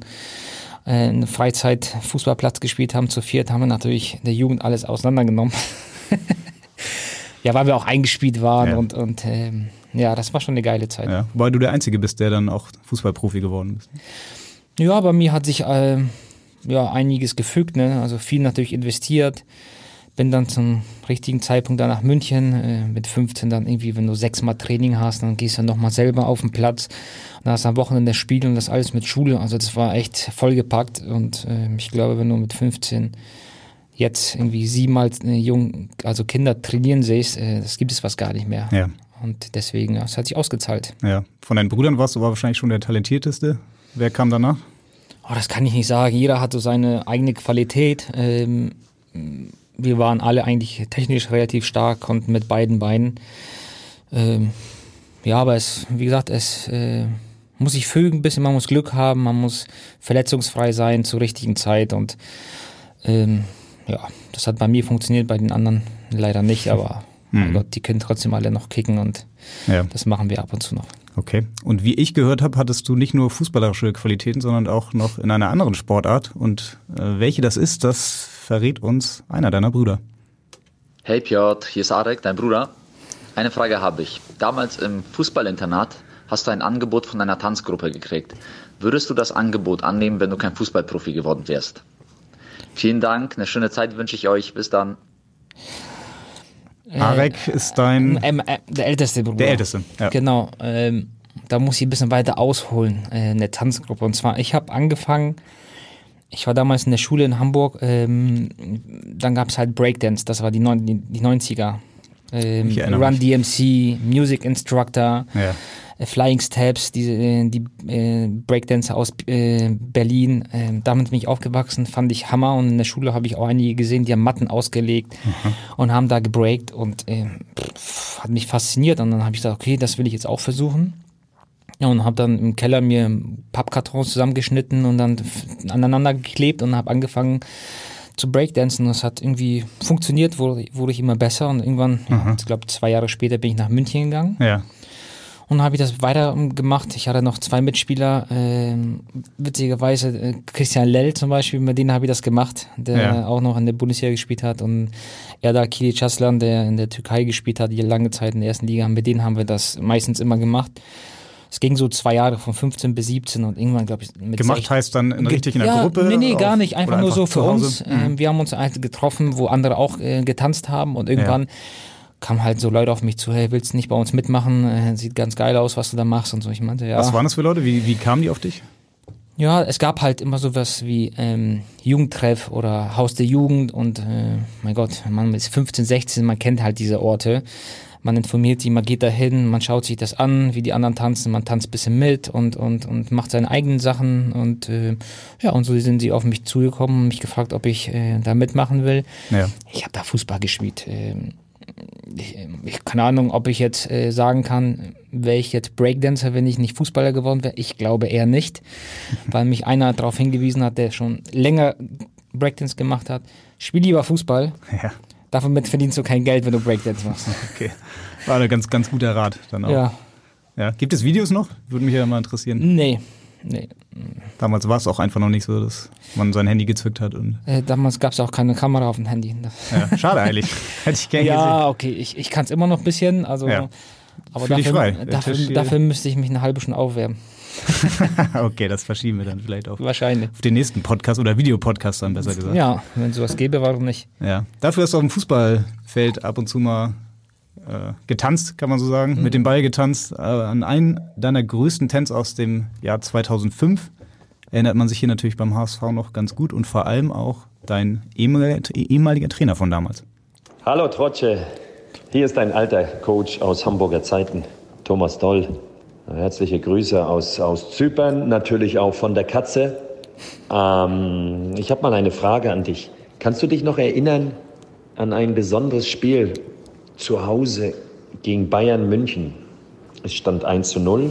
einen Freizeit-Fußballplatz gespielt haben, zu viert, haben wir natürlich der Jugend alles auseinandergenommen. (laughs) ja, weil wir auch eingespielt waren Ja. und, und ähm, ja, das war schon eine geile Zeit. Ja, wobei du der Einzige bist, der dann auch Fußballprofi geworden ist. Ja, bei mir hat sich ähm, ja einiges gefügt, ne? Also viel natürlich investiert. Bin dann zum richtigen Zeitpunkt dann nach München. Äh, mit 15 dann irgendwie, wenn du sechsmal Training hast, dann gehst du nochmal selber auf den Platz. Und dann hast du am Wochenende Spiel und das alles mit Schule. Also das war echt vollgepackt. Und ähm, ich glaube, wenn du mit 15 jetzt irgendwie siebenmal äh, jung, also Kinder trainieren siehst, äh, das gibt es was gar nicht mehr. Ja. Und deswegen, es hat sich ausgezahlt. Ja. Von deinen Brüdern warst du aber wahrscheinlich schon der talentierteste. Wer kam danach? Oh, das kann ich nicht sagen. Jeder hat so seine eigene Qualität. Ähm, wir waren alle eigentlich technisch relativ stark, konnten mit beiden Beinen. Ähm, ja, aber es, wie gesagt, es äh, muss sich fügen ein bisschen, man muss Glück haben, man muss verletzungsfrei sein zur richtigen Zeit und ähm, ja, das hat bei mir funktioniert, bei den anderen leider nicht, aber mein Mhm. Gott, die können trotzdem alle noch kicken und Ja. das machen wir ab und zu noch. Okay. Und wie ich gehört habe, hattest du nicht nur fußballerische Qualitäten, sondern auch noch in einer anderen Sportart. Und äh, welche das ist, das verrät uns einer deiner Brüder. Hey Piotr, hier ist Arek, dein Bruder. Eine Frage habe ich. Damals im Fußballinternat hast du ein Angebot von einer Tanzgruppe gekriegt. Würdest du das Angebot annehmen, wenn du kein Fußballprofi geworden wärst? Vielen Dank, eine schöne Zeit wünsche ich euch. Bis dann. Arek ist dein. Ähm, äh, der älteste Bruder. Der älteste, ja. Genau. Ähm, da muss ich ein bisschen weiter ausholen, äh, in der Tanzgruppe. Und zwar, ich habe angefangen, ich war damals in der Schule in Hamburg, ähm, dann gab es halt Breakdance, das war die, neun, die, die 90er. Ähm, Run DMC, Music Instructor, Ja. äh, Flying Steps, diese, äh, die äh, Breakdancer aus äh, Berlin. Ähm, damit bin ich aufgewachsen, fand ich Hammer. Und in der Schule habe ich auch einige gesehen, die haben Matten ausgelegt und haben da gebreakt und ähm, pff, hat mich fasziniert. Und dann habe ich gesagt, okay, das will ich jetzt auch versuchen. Ja, und habe dann im Keller mir Pappkartons zusammengeschnitten und dann aneinander geklebt und habe angefangen zu Breakdancen. Das hat irgendwie funktioniert, wurde, wurde ich immer besser und irgendwann, ja, ich glaube zwei Jahre später bin ich nach München gegangen. Ja. Und habe ich das weiter gemacht. Ich hatte noch zwei Mitspieler, ähm, witzigerweise äh, Christian Lell zum Beispiel, mit denen habe ich das gemacht, der Ja. auch noch in der Bundesliga gespielt hat. Und Erdal Kilic Aslan, der in der Türkei gespielt hat, die lange Zeit in der ersten Liga, mit denen haben wir das meistens immer gemacht. Es ging so zwei Jahre von 15 bis 17 und irgendwann, glaube ich, mit Gemacht 16 heißt dann in, richtig in der ja, Gruppe? Nee, nee, gar auf- nicht. Einfach nur so zu für uns. Mhm. Ähm, wir haben uns halt getroffen, wo andere auch äh, getanzt haben und irgendwann kamen halt so Leute auf mich zu, hey, willst du nicht bei uns mitmachen? Äh, sieht ganz geil aus, was du da machst und so. Ich meinte, ja. Was waren das für Leute? Wie, wie kamen die auf dich? Ja, es gab halt immer sowas wie ähm, Jugendtreff oder Haus der Jugend und äh, mein Gott, man ist 15, 16, man kennt halt diese Orte. Man informiert sie, man geht dahin, man schaut sich das an, wie die anderen tanzen, man tanzt ein bisschen mit und, und, und macht seine eigenen Sachen und äh, ja, und so sind sie auf mich zugekommen und mich gefragt, ob ich äh, da mitmachen will. Ja. Ich habe da Fußball gespielt. Ähm, ich, ich keine Ahnung, ob ich jetzt äh, sagen kann, wäre ich jetzt Breakdancer, wenn ich nicht Fußballer geworden wäre. Ich glaube eher nicht, (laughs) weil mich einer darauf hingewiesen hat, der schon länger Breakdance gemacht hat. Spiel lieber Fußball. Ja. Damit verdienst du kein Geld, wenn du Breakdance machst. Okay. War ein ganz, ganz guter Rat dann auch. Ja. ja. Gibt es Videos noch? Würde mich ja mal interessieren. Nee, nee. Damals war es auch einfach noch nicht so, dass man sein Handy gezückt hat. Und, Äh, damals gab es auch keine Kamera auf dem Handy. Ja, schade eigentlich. (laughs) Hätte ich gerne ja, okay, ich, ich kann es immer noch ein bisschen. Also, Ja. Aber Fühl dafür, dafür, dafür müsste ich mich eine halbe Stunde aufwärmen. (laughs) okay, das verschieben wir dann vielleicht auch. Wahrscheinlich. Auf den nächsten Podcast oder Videopodcast dann besser gesagt. Ja, wenn sowas gäbe, warum nicht? Ja. Dafür hast du auf dem Fußballfeld ab und zu mal äh, getanzt, kann man so sagen, Mhm. mit dem Ball getanzt. Äh, an einen deiner größten Tänze aus dem Jahr 2005 erinnert man sich hier natürlich beim HSV noch ganz gut und vor allem auch dein ehemaliger, Trainer von damals. Hallo Trotsche, hier ist ein alter Coach aus Hamburger Zeiten, Thomas Doll. Herzliche Grüße aus, aus Zypern, natürlich auch von der Katze. Ähm, ich habe mal eine Frage an dich. Kannst du dich noch erinnern, an ein besonderes Spiel zu Hause gegen Bayern München. Es stand 1 zu 0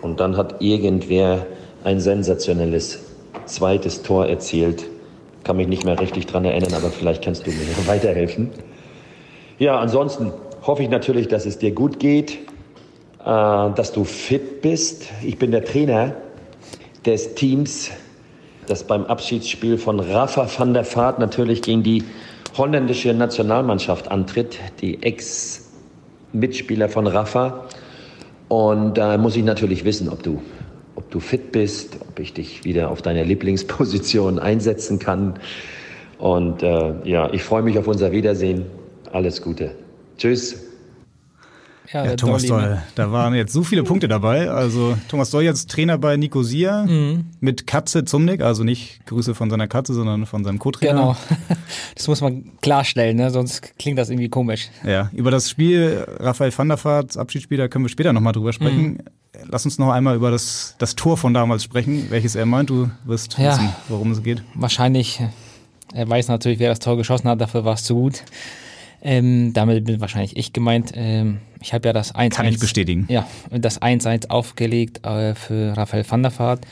und dann hat irgendwer ein sensationelles zweites Tor erzielt. Kann mich nicht mehr richtig dran erinnern, aber vielleicht kannst du mir (laughs) weiterhelfen. Ja, ansonsten hoffe ich natürlich, dass es dir gut geht, dass du fit bist. Ich bin der Trainer des Teams, das beim Abschiedsspiel von Rafa van der Vaart natürlich gegen die holländische Nationalmannschaft antritt, die Ex-Mitspieler von Rafa. Und da muss ich natürlich wissen, ob du, ob du fit bist, ob ich dich wieder auf deine Lieblingsposition einsetzen kann. Und äh, ja, ich freue mich auf unser Wiedersehen. Alles Gute. Tschüss. Ja, ja Thomas Doll, ne? da waren jetzt so viele Punkte dabei. Also Thomas Doll jetzt Trainer bei Nicosia mhm. mit Katze Zumnick, also nicht Grüße von seiner Katze, sondern von seinem Co-Trainer. Genau, (laughs) das muss man klarstellen, ne? sonst klingt das irgendwie komisch. Ja, über das Spiel Raphael van der Vaart, Abschiedsspiel, da können wir später nochmal drüber sprechen. Mhm. Lass uns noch einmal über das, das Tor von damals sprechen, welches er meint. Du wirst ja, wissen, worum es geht. Wahrscheinlich, er weiß natürlich, wer das Tor geschossen hat, dafür war es zu gut. Ähm, damit bin wahrscheinlich ich gemeint. Ähm, ich habe ja das 1 Kann ich bestätigen. Ja, das 1-1 aufgelegt äh, für Raphael van der Vaart.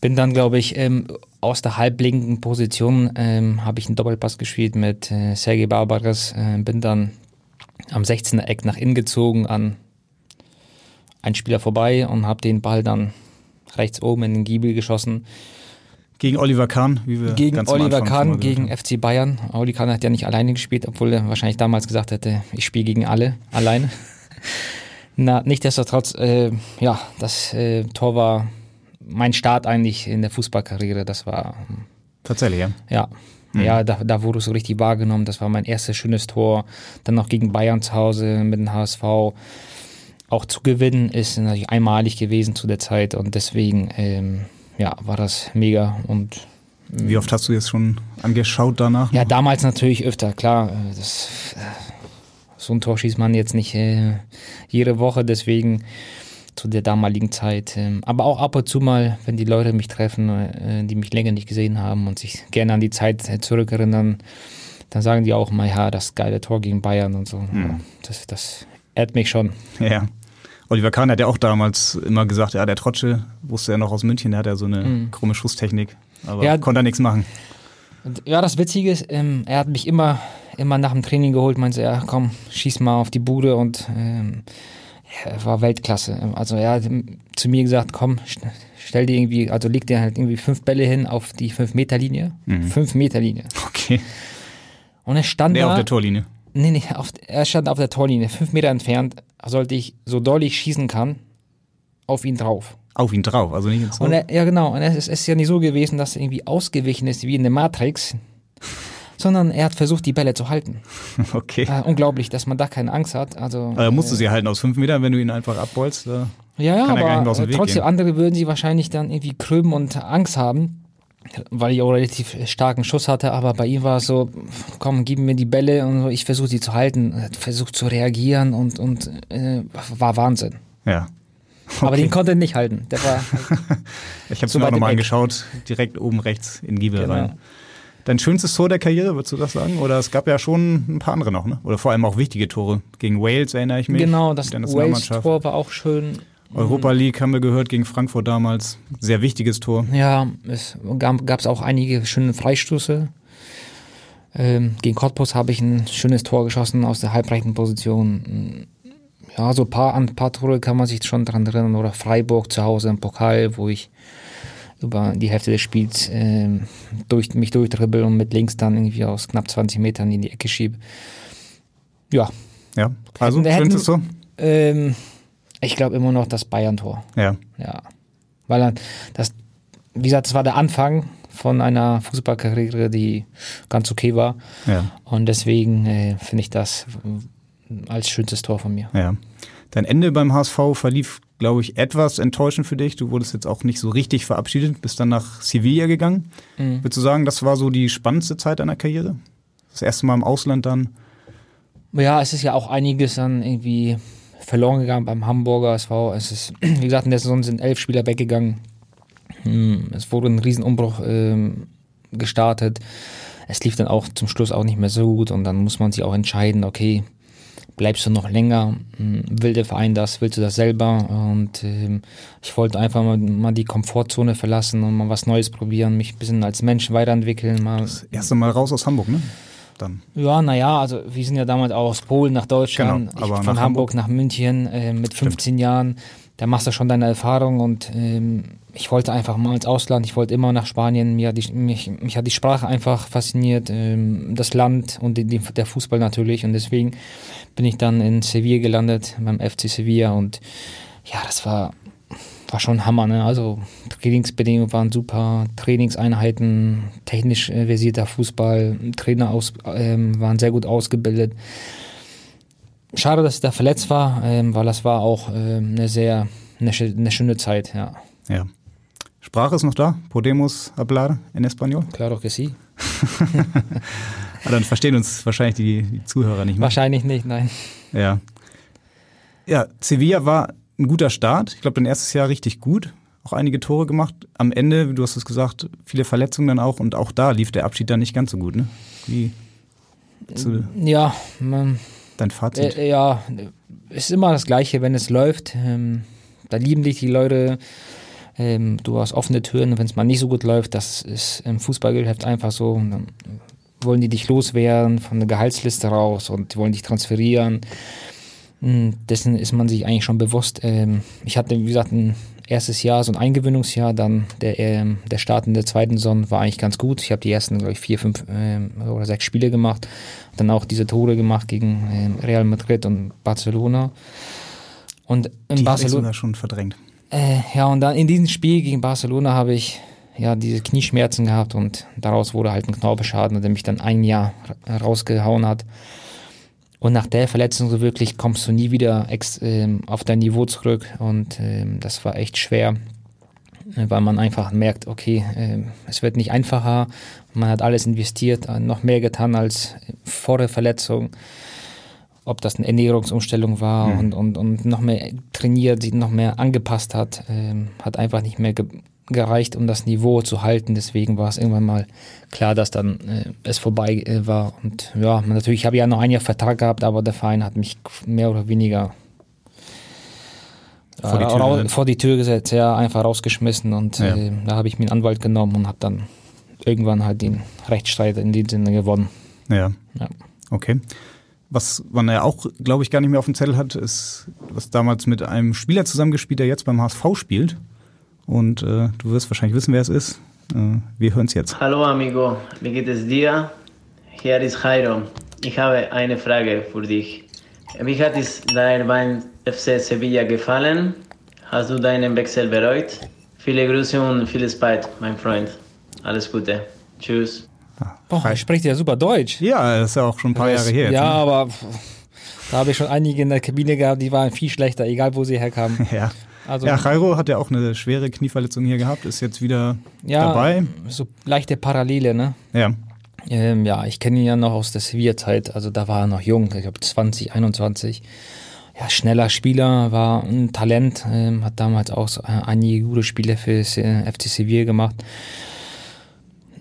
Bin dann, glaube ich, ähm, aus der halblinken Position ähm, habe ich einen Doppelpass gespielt mit äh, Sergei Barbares. Äh, bin dann am 16er Eck nach innen gezogen an einen Spieler vorbei und habe den Ball dann rechts oben in den Giebel geschossen. Gegen Oliver Kahn, wie wir Gegen Oliver Kahn, gegen FC Bayern. Oli Kahn hat ja nicht alleine gespielt, obwohl er wahrscheinlich damals gesagt hätte, ich spiele gegen alle alleine. (laughs) Na, nichtsdestotrotz, äh, ja, das äh, Tor war mein Start eigentlich in der Fußballkarriere. Das war. Tatsächlich, ja. Ja. Mhm. Ja, da, da wurde es so richtig wahrgenommen. Das war mein erstes schönes Tor. Dann noch gegen Bayern zu Hause mit dem HSV. Auch zu gewinnen ist natürlich einmalig gewesen zu der Zeit und deswegen ähm, ja, war das mega und wie oft hast du jetzt schon angeschaut danach? Ja, damals natürlich öfter, klar. Äh, das, äh, so ein Tor schießt man jetzt nicht äh, jede Woche, deswegen zu der damaligen Zeit. Ähm, aber auch ab und zu mal, wenn die Leute mich treffen, äh, die mich länger nicht gesehen haben und sich gerne an die Zeit äh, zurückerinnern, dann sagen die auch mal, ja, das geile Tor gegen Bayern und so. Hm. Das, das ehrt mich schon. Ja. Oliver Kahn hat ja auch damals immer gesagt, ja, der Trotsche, wusste er noch aus München, der hat ja so eine mhm. krumme Schusstechnik, aber ja, konnte er nichts machen. Ja, das Witzige ist, ähm, er hat mich immer, immer nach dem Training geholt, meinte ja, komm, schieß mal auf die Bude und ähm, er war Weltklasse. Also er hat zu mir gesagt, komm, stell dir irgendwie, also leg dir halt irgendwie fünf Bälle hin auf die fünf Meter Linie. Mhm. Fünf Meter Linie. Okay. Und er stand nee, da. auf der Torlinie. Nee, nee, auf, er stand auf der Torlinie, fünf Meter entfernt, sollte ich, so doll ich schießen kann, auf ihn drauf. Auf ihn drauf, also nicht ins Und er, Ja, genau. Und es ist ja nicht so gewesen, dass er irgendwie ausgewichen ist wie in der Matrix, sondern er hat versucht, die Bälle zu halten. (laughs) Okay. Äh, unglaublich, dass man da keine Angst hat. Also, äh, musst du sie halten aus fünf Metern, wenn du ihn einfach abbolst. Äh, ja, ja, aber trotzdem, gehen. andere würden sie wahrscheinlich dann irgendwie krümmen und Angst haben weil ich auch relativ starken Schuss hatte, aber bei ihm war es so, komm, gib mir die Bälle und ich versuche sie zu halten, versuche zu reagieren und, und äh, war Wahnsinn. Ja. Okay. Aber den konnte er nicht halten. Der war (laughs) ich habe es mir auch nochmal angeschaut, direkt oben rechts in Giebel genau. rein. Dein schönstes Tor der Karriere, würdest du das sagen? Oder es gab ja schon ein paar andere noch, ne? Oder vor allem auch wichtige Tore. Gegen Wales erinnere ich mich. Genau, das Wales-Tor war auch schön. Europa League haben wir gehört gegen Frankfurt damals. Sehr wichtiges Tor. Ja, es gab es auch einige schöne Freistoße. Ähm, gegen Cottbus habe ich ein schönes Tor geschossen aus der halbrechten Position. Ja, so ein paar, ein paar Tore kann man sich schon dran erinnern. Oder Freiburg zu Hause im Pokal, wo ich über die Hälfte des Spiels äh, durch, mich durchdribbel und mit links dann irgendwie aus knapp 20 Metern in die Ecke schiebe. Ja. Ja, also schönstes Tor? Ähm, ich glaube immer noch das Bayern-Tor. Ja. Ja. Weil das, wie gesagt, das war der Anfang von einer Fußballkarriere, die ganz okay war. Ja. Und deswegen äh, finde ich das als schönstes Tor von mir. Ja. Dein Ende beim HSV verlief, glaube ich, etwas enttäuschend für dich. Du wurdest jetzt auch nicht so richtig verabschiedet, bist dann nach Sevilla gegangen. Mhm. Würdest du sagen, das war so die spannendste Zeit deiner Karriere? Das erste Mal im Ausland dann? Ja, es ist ja auch einiges dann irgendwie verloren gegangen beim Hamburger SV. Es ist, wie gesagt, in der Saison sind elf Spieler weggegangen. Hm, es wurde ein Riesenumbruch ähm, gestartet. es lief dann auch zum Schluss auch nicht mehr so gut und dann muss man sich auch entscheiden, okay, bleibst du noch länger? Hm, will der Verein das? Willst du das selber? Und ähm, ich wollte einfach mal, mal, die Komfortzone verlassen und mal was Neues probieren, mich ein bisschen als Mensch weiterentwickeln. Mal. Das erste Mal raus aus Hamburg, ne? Dann. Ja, naja, also wir sind ja damals auch aus Polen nach Deutschland, genau, von nach Hamburg, nach München äh, mit 15 Stimmt. Jahren. Da machst du schon deine Erfahrung und ähm, ich wollte einfach mal ins Ausland, ich wollte immer nach Spanien. Mir die, mich, mich hat die Sprache einfach fasziniert, ähm, das Land und die, die, der Fußball natürlich. Und deswegen bin ich dann in Sevilla gelandet, beim FC Sevilla. Und ja, das war, war schon Hammer. Ne? Also Trainingsbedingungen waren super, Trainingseinheiten, technisch äh, versierter Fußball, Trainer aus, ähm, waren sehr gut ausgebildet. Schade, dass ich da verletzt war, ähm, weil das war auch ähm, eine sehr eine, eine schöne Zeit, ja. Ja. Sprache ist noch da? Podemos hablar en español? Claro que sí. (laughs) dann verstehen uns wahrscheinlich die, die, Zuhörer nicht mehr. Wahrscheinlich nicht, nein. Ja. Ja, Sevilla war ein guter Start. Ich glaube, dein erstes Jahr richtig gut. Auch einige Tore gemacht. Am Ende, du hast es gesagt, viele Verletzungen dann auch. Und auch da lief der Abschied dann nicht ganz so gut, ne? Wie? ja, man, dein Fazit? Äh, ja, ist immer das Gleiche, wenn es läuft. Ähm, da lieben dich die Leute ähm, du hast offene Türen, wenn es mal nicht so gut läuft, das ist im Fußballgeschäft einfach so. Dann wollen die dich loswerden von der Gehaltsliste raus und wollen dich transferieren. Hm, dessen ist man sich eigentlich schon bewusst. Ähm, ich hatte, wie gesagt, ein erstes Jahr, so ein Eingewöhnungsjahr, dann der, ähm, der Start in der zweiten Saison war eigentlich ganz gut. Ich habe die ersten, glaube ich, vier, fünf ähm, oder sechs Spiele gemacht. Dann auch diese Tore gemacht gegen Real Madrid und Barcelona. Und in die Barcelona schon verdrängt. Äh, ja, und dann in diesem Spiel gegen Barcelona habe ich ja diese Knieschmerzen gehabt und daraus wurde halt ein Knorpelschaden, der mich dann ein Jahr rausgehauen hat. Und nach der Verletzung so wirklich kommst du nie wieder ex, äh, auf dein Niveau zurück. Und äh, das war echt schwer, weil man einfach merkt, okay, äh, es wird nicht einfacher, man hat alles investiert, äh, noch mehr getan als vor der Verletzung. Ob das eine Ernährungsumstellung war mhm. und, und, und noch mehr trainiert, sich noch mehr angepasst hat, ähm, hat einfach nicht mehr gereicht, um das Niveau zu halten. Deswegen war es irgendwann mal klar, dass dann äh, es vorbei äh, war. Und ja, natürlich habe ich ja noch ein Jahr Vertrag gehabt, aber der Verein hat mich mehr oder weniger vor die Tür, vor die Tür gesetzt, ja, einfach rausgeschmissen. Und ja. äh, da habe ich mir einen Anwalt genommen und habe dann irgendwann halt den Rechtsstreit in dem Sinne gewonnen. Ja. ja. Okay. Was man ja auch, glaube ich, gar nicht mehr auf dem Zettel hat, ist, was damals mit einem Spieler zusammengespielt, der jetzt beim HSV spielt. Und äh, du wirst wahrscheinlich wissen, wer es ist. Äh, wir hören es jetzt. Hallo Amigo, wie geht es dir? Hier ist Jairo. Ich habe eine Frage für dich. Wie hat es dir beim FC Sevilla gefallen? Hast du deinen Wechsel bereut? Viele Grüße und viel Spaß, mein Freund. Alles Gute. Tschüss. Boah, er spricht ja super Deutsch. Ja, das ist ja auch schon ein paar Jahre her. Ja, ne? aber da habe ich schon einige in der Kabine gehabt, die waren viel schlechter, egal wo sie herkamen. (laughs) ja. Also, ja, Jairo hat ja auch eine schwere Knieverletzung hier gehabt, ist jetzt wieder ja, dabei. So leichte Parallele, ne? Ja. Ähm, ja, ich kenne ihn ja noch aus der Sevilla-Zeit, also da war er noch jung, ich glaube 20, 21. Ja, schneller Spieler, war ein Talent, ähm, hat damals auch so, äh, einige gute Spiele für äh, FC Sevilla gemacht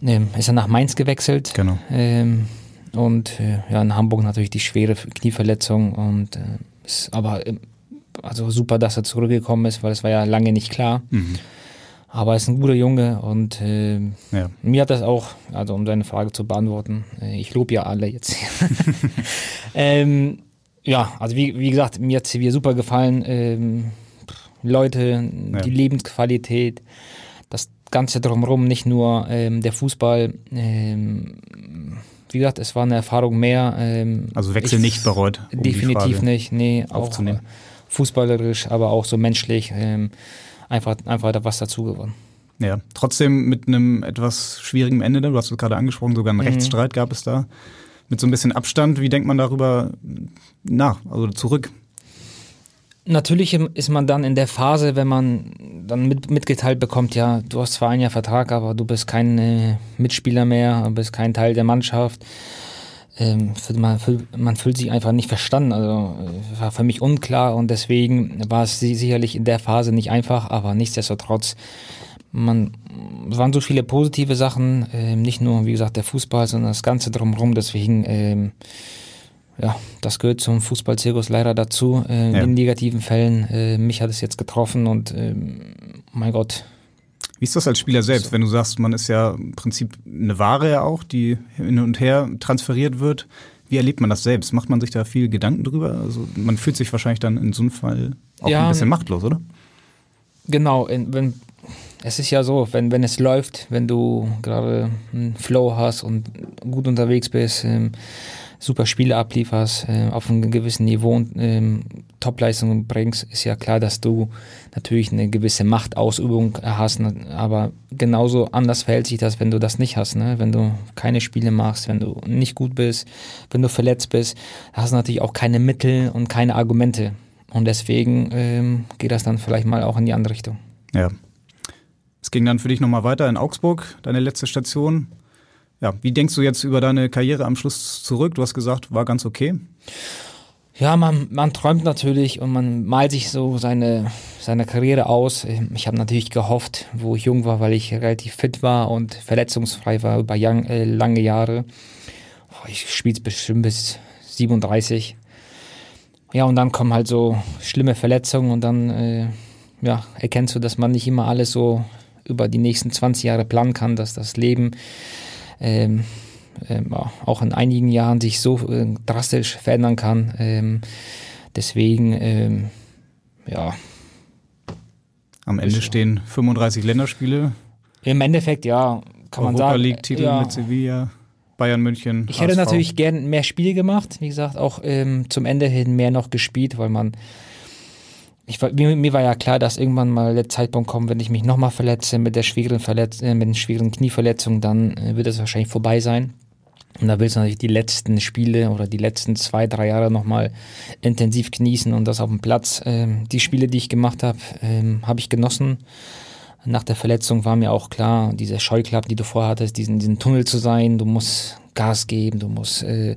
ähm, ist er nach Mainz gewechselt. Genau. Ähm, und äh, ja, in Hamburg natürlich die schwere Knieverletzung und äh, ist aber äh, also super, dass er zurückgekommen ist, weil es war ja lange nicht klar. Mhm. Aber er ist ein guter Junge und äh, ja. mir hat das auch, also um deine Frage zu beantworten, äh, ich lobe ja alle jetzt. (laughs) (laughs) ähm, ja, also wie, wie gesagt, mir hat es hier super gefallen. Ähm, Leute, ja. die Lebensqualität, das Ganze drumherum, nicht nur ähm, der Fußball. Ähm, wie gesagt, es war eine Erfahrung mehr. Ähm, also Wechsel ich, nicht bereut. Um definitiv nicht, nee, auch äh, fußballerisch, aber auch so menschlich ähm, einfach, einfach was dazu gewonnen. Ja, trotzdem mit einem etwas schwierigen Ende, du hast es gerade angesprochen, sogar einen mhm. Rechtsstreit gab es da. Mit so ein bisschen Abstand, wie denkt man darüber nach, also zurück? Natürlich ist man dann in der Phase, wenn man dann mit, mitgeteilt bekommt, ja, du hast zwar ein Jahr Vertrag, aber du bist kein äh, Mitspieler mehr, du bist kein Teil der Mannschaft. Ähm, man, man, fühlt sich einfach nicht verstanden. Also äh, war für mich unklar und deswegen war es sicherlich in der Phase nicht einfach, aber nichtsdestotrotz, man, es waren so viele positive Sachen, ähm, nicht nur, wie gesagt, der Fußball, sondern das Ganze drumherum. Deswegen, ähm, ja, das gehört zum Fußballzirkus leider dazu, äh, Ja. in negativen Fällen. Äh, mich hat es jetzt getroffen und ähm, mein Gott, Wie ist das als Spieler selbst, wenn du sagst, man ist ja im Prinzip eine Ware ja auch, die hin und her transferiert wird? Wie erlebt man das selbst? Macht man sich da viel Gedanken drüber? Also man fühlt sich wahrscheinlich dann in so einem Fall auch Ja, ein bisschen machtlos, oder? Genau, in, wenn, es ist ja so, wenn, wenn es läuft, wenn du gerade einen Flow hast und gut unterwegs bist, ähm, super Spiele ablieferst, äh, auf einem gewissen Niveau und ähm, Topleistungen bringst, ist ja klar, dass du natürlich eine gewisse Machtausübung hast, ne? aber genauso anders verhält sich das, wenn du das nicht hast, ne? wenn du keine Spiele machst, wenn du nicht gut bist, wenn du verletzt bist, hast du natürlich auch keine Mittel und keine Argumente. Und deswegen ähm, geht das dann vielleicht mal auch in die andere Richtung. Ja. Es ging dann für dich nochmal weiter in Augsburg, deine letzte Station. Ja, wie denkst du jetzt über deine Karriere am Schluss zurück? Du hast gesagt, war ganz okay. Ja, man, man träumt natürlich und man malt sich so seine, seine Karriere aus. Ich habe natürlich gehofft, wo ich jung war, weil ich relativ fit war und verletzungsfrei war über young, äh, lange Jahre. Oh, ich spiele bestimmt bis 37. Ja, und dann kommen halt so schlimme Verletzungen und dann äh, ja, erkennst du, dass man nicht immer alles so über die nächsten 20 Jahre planen kann, dass das Leben ähm, ähm, auch in einigen Jahren sich so äh, drastisch verändern kann. Ähm, deswegen, ähm, ja. Am Ende stehen 35 Länderspiele. Im Endeffekt, ja, kann man sagen. League-Titel ja, mit Sevilla, Bayern München. Ich hätte HSV. natürlich gern mehr Spiele gemacht, wie gesagt, auch ähm, zum Ende hin mehr noch gespielt, weil man ich, war- mir, mir war ja klar, dass irgendwann mal der Zeitpunkt kommt, wenn ich mich nochmal verletze mit der schweren Verletz äh, mit den schweren Knieverletzungen, dann äh, wird es wahrscheinlich vorbei sein. Und da willst du natürlich die letzten Spiele oder die letzten zwei, drei Jahre nochmal intensiv genießen und das auf dem Platz. Ähm, die Spiele, die ich gemacht habe, ähm, habe ich genossen. Nach der Verletzung war mir auch klar, diese Scheuklappen, die du vorhattest, diesen, diesen Tunnel zu sein, du musst Gas geben, du musst äh,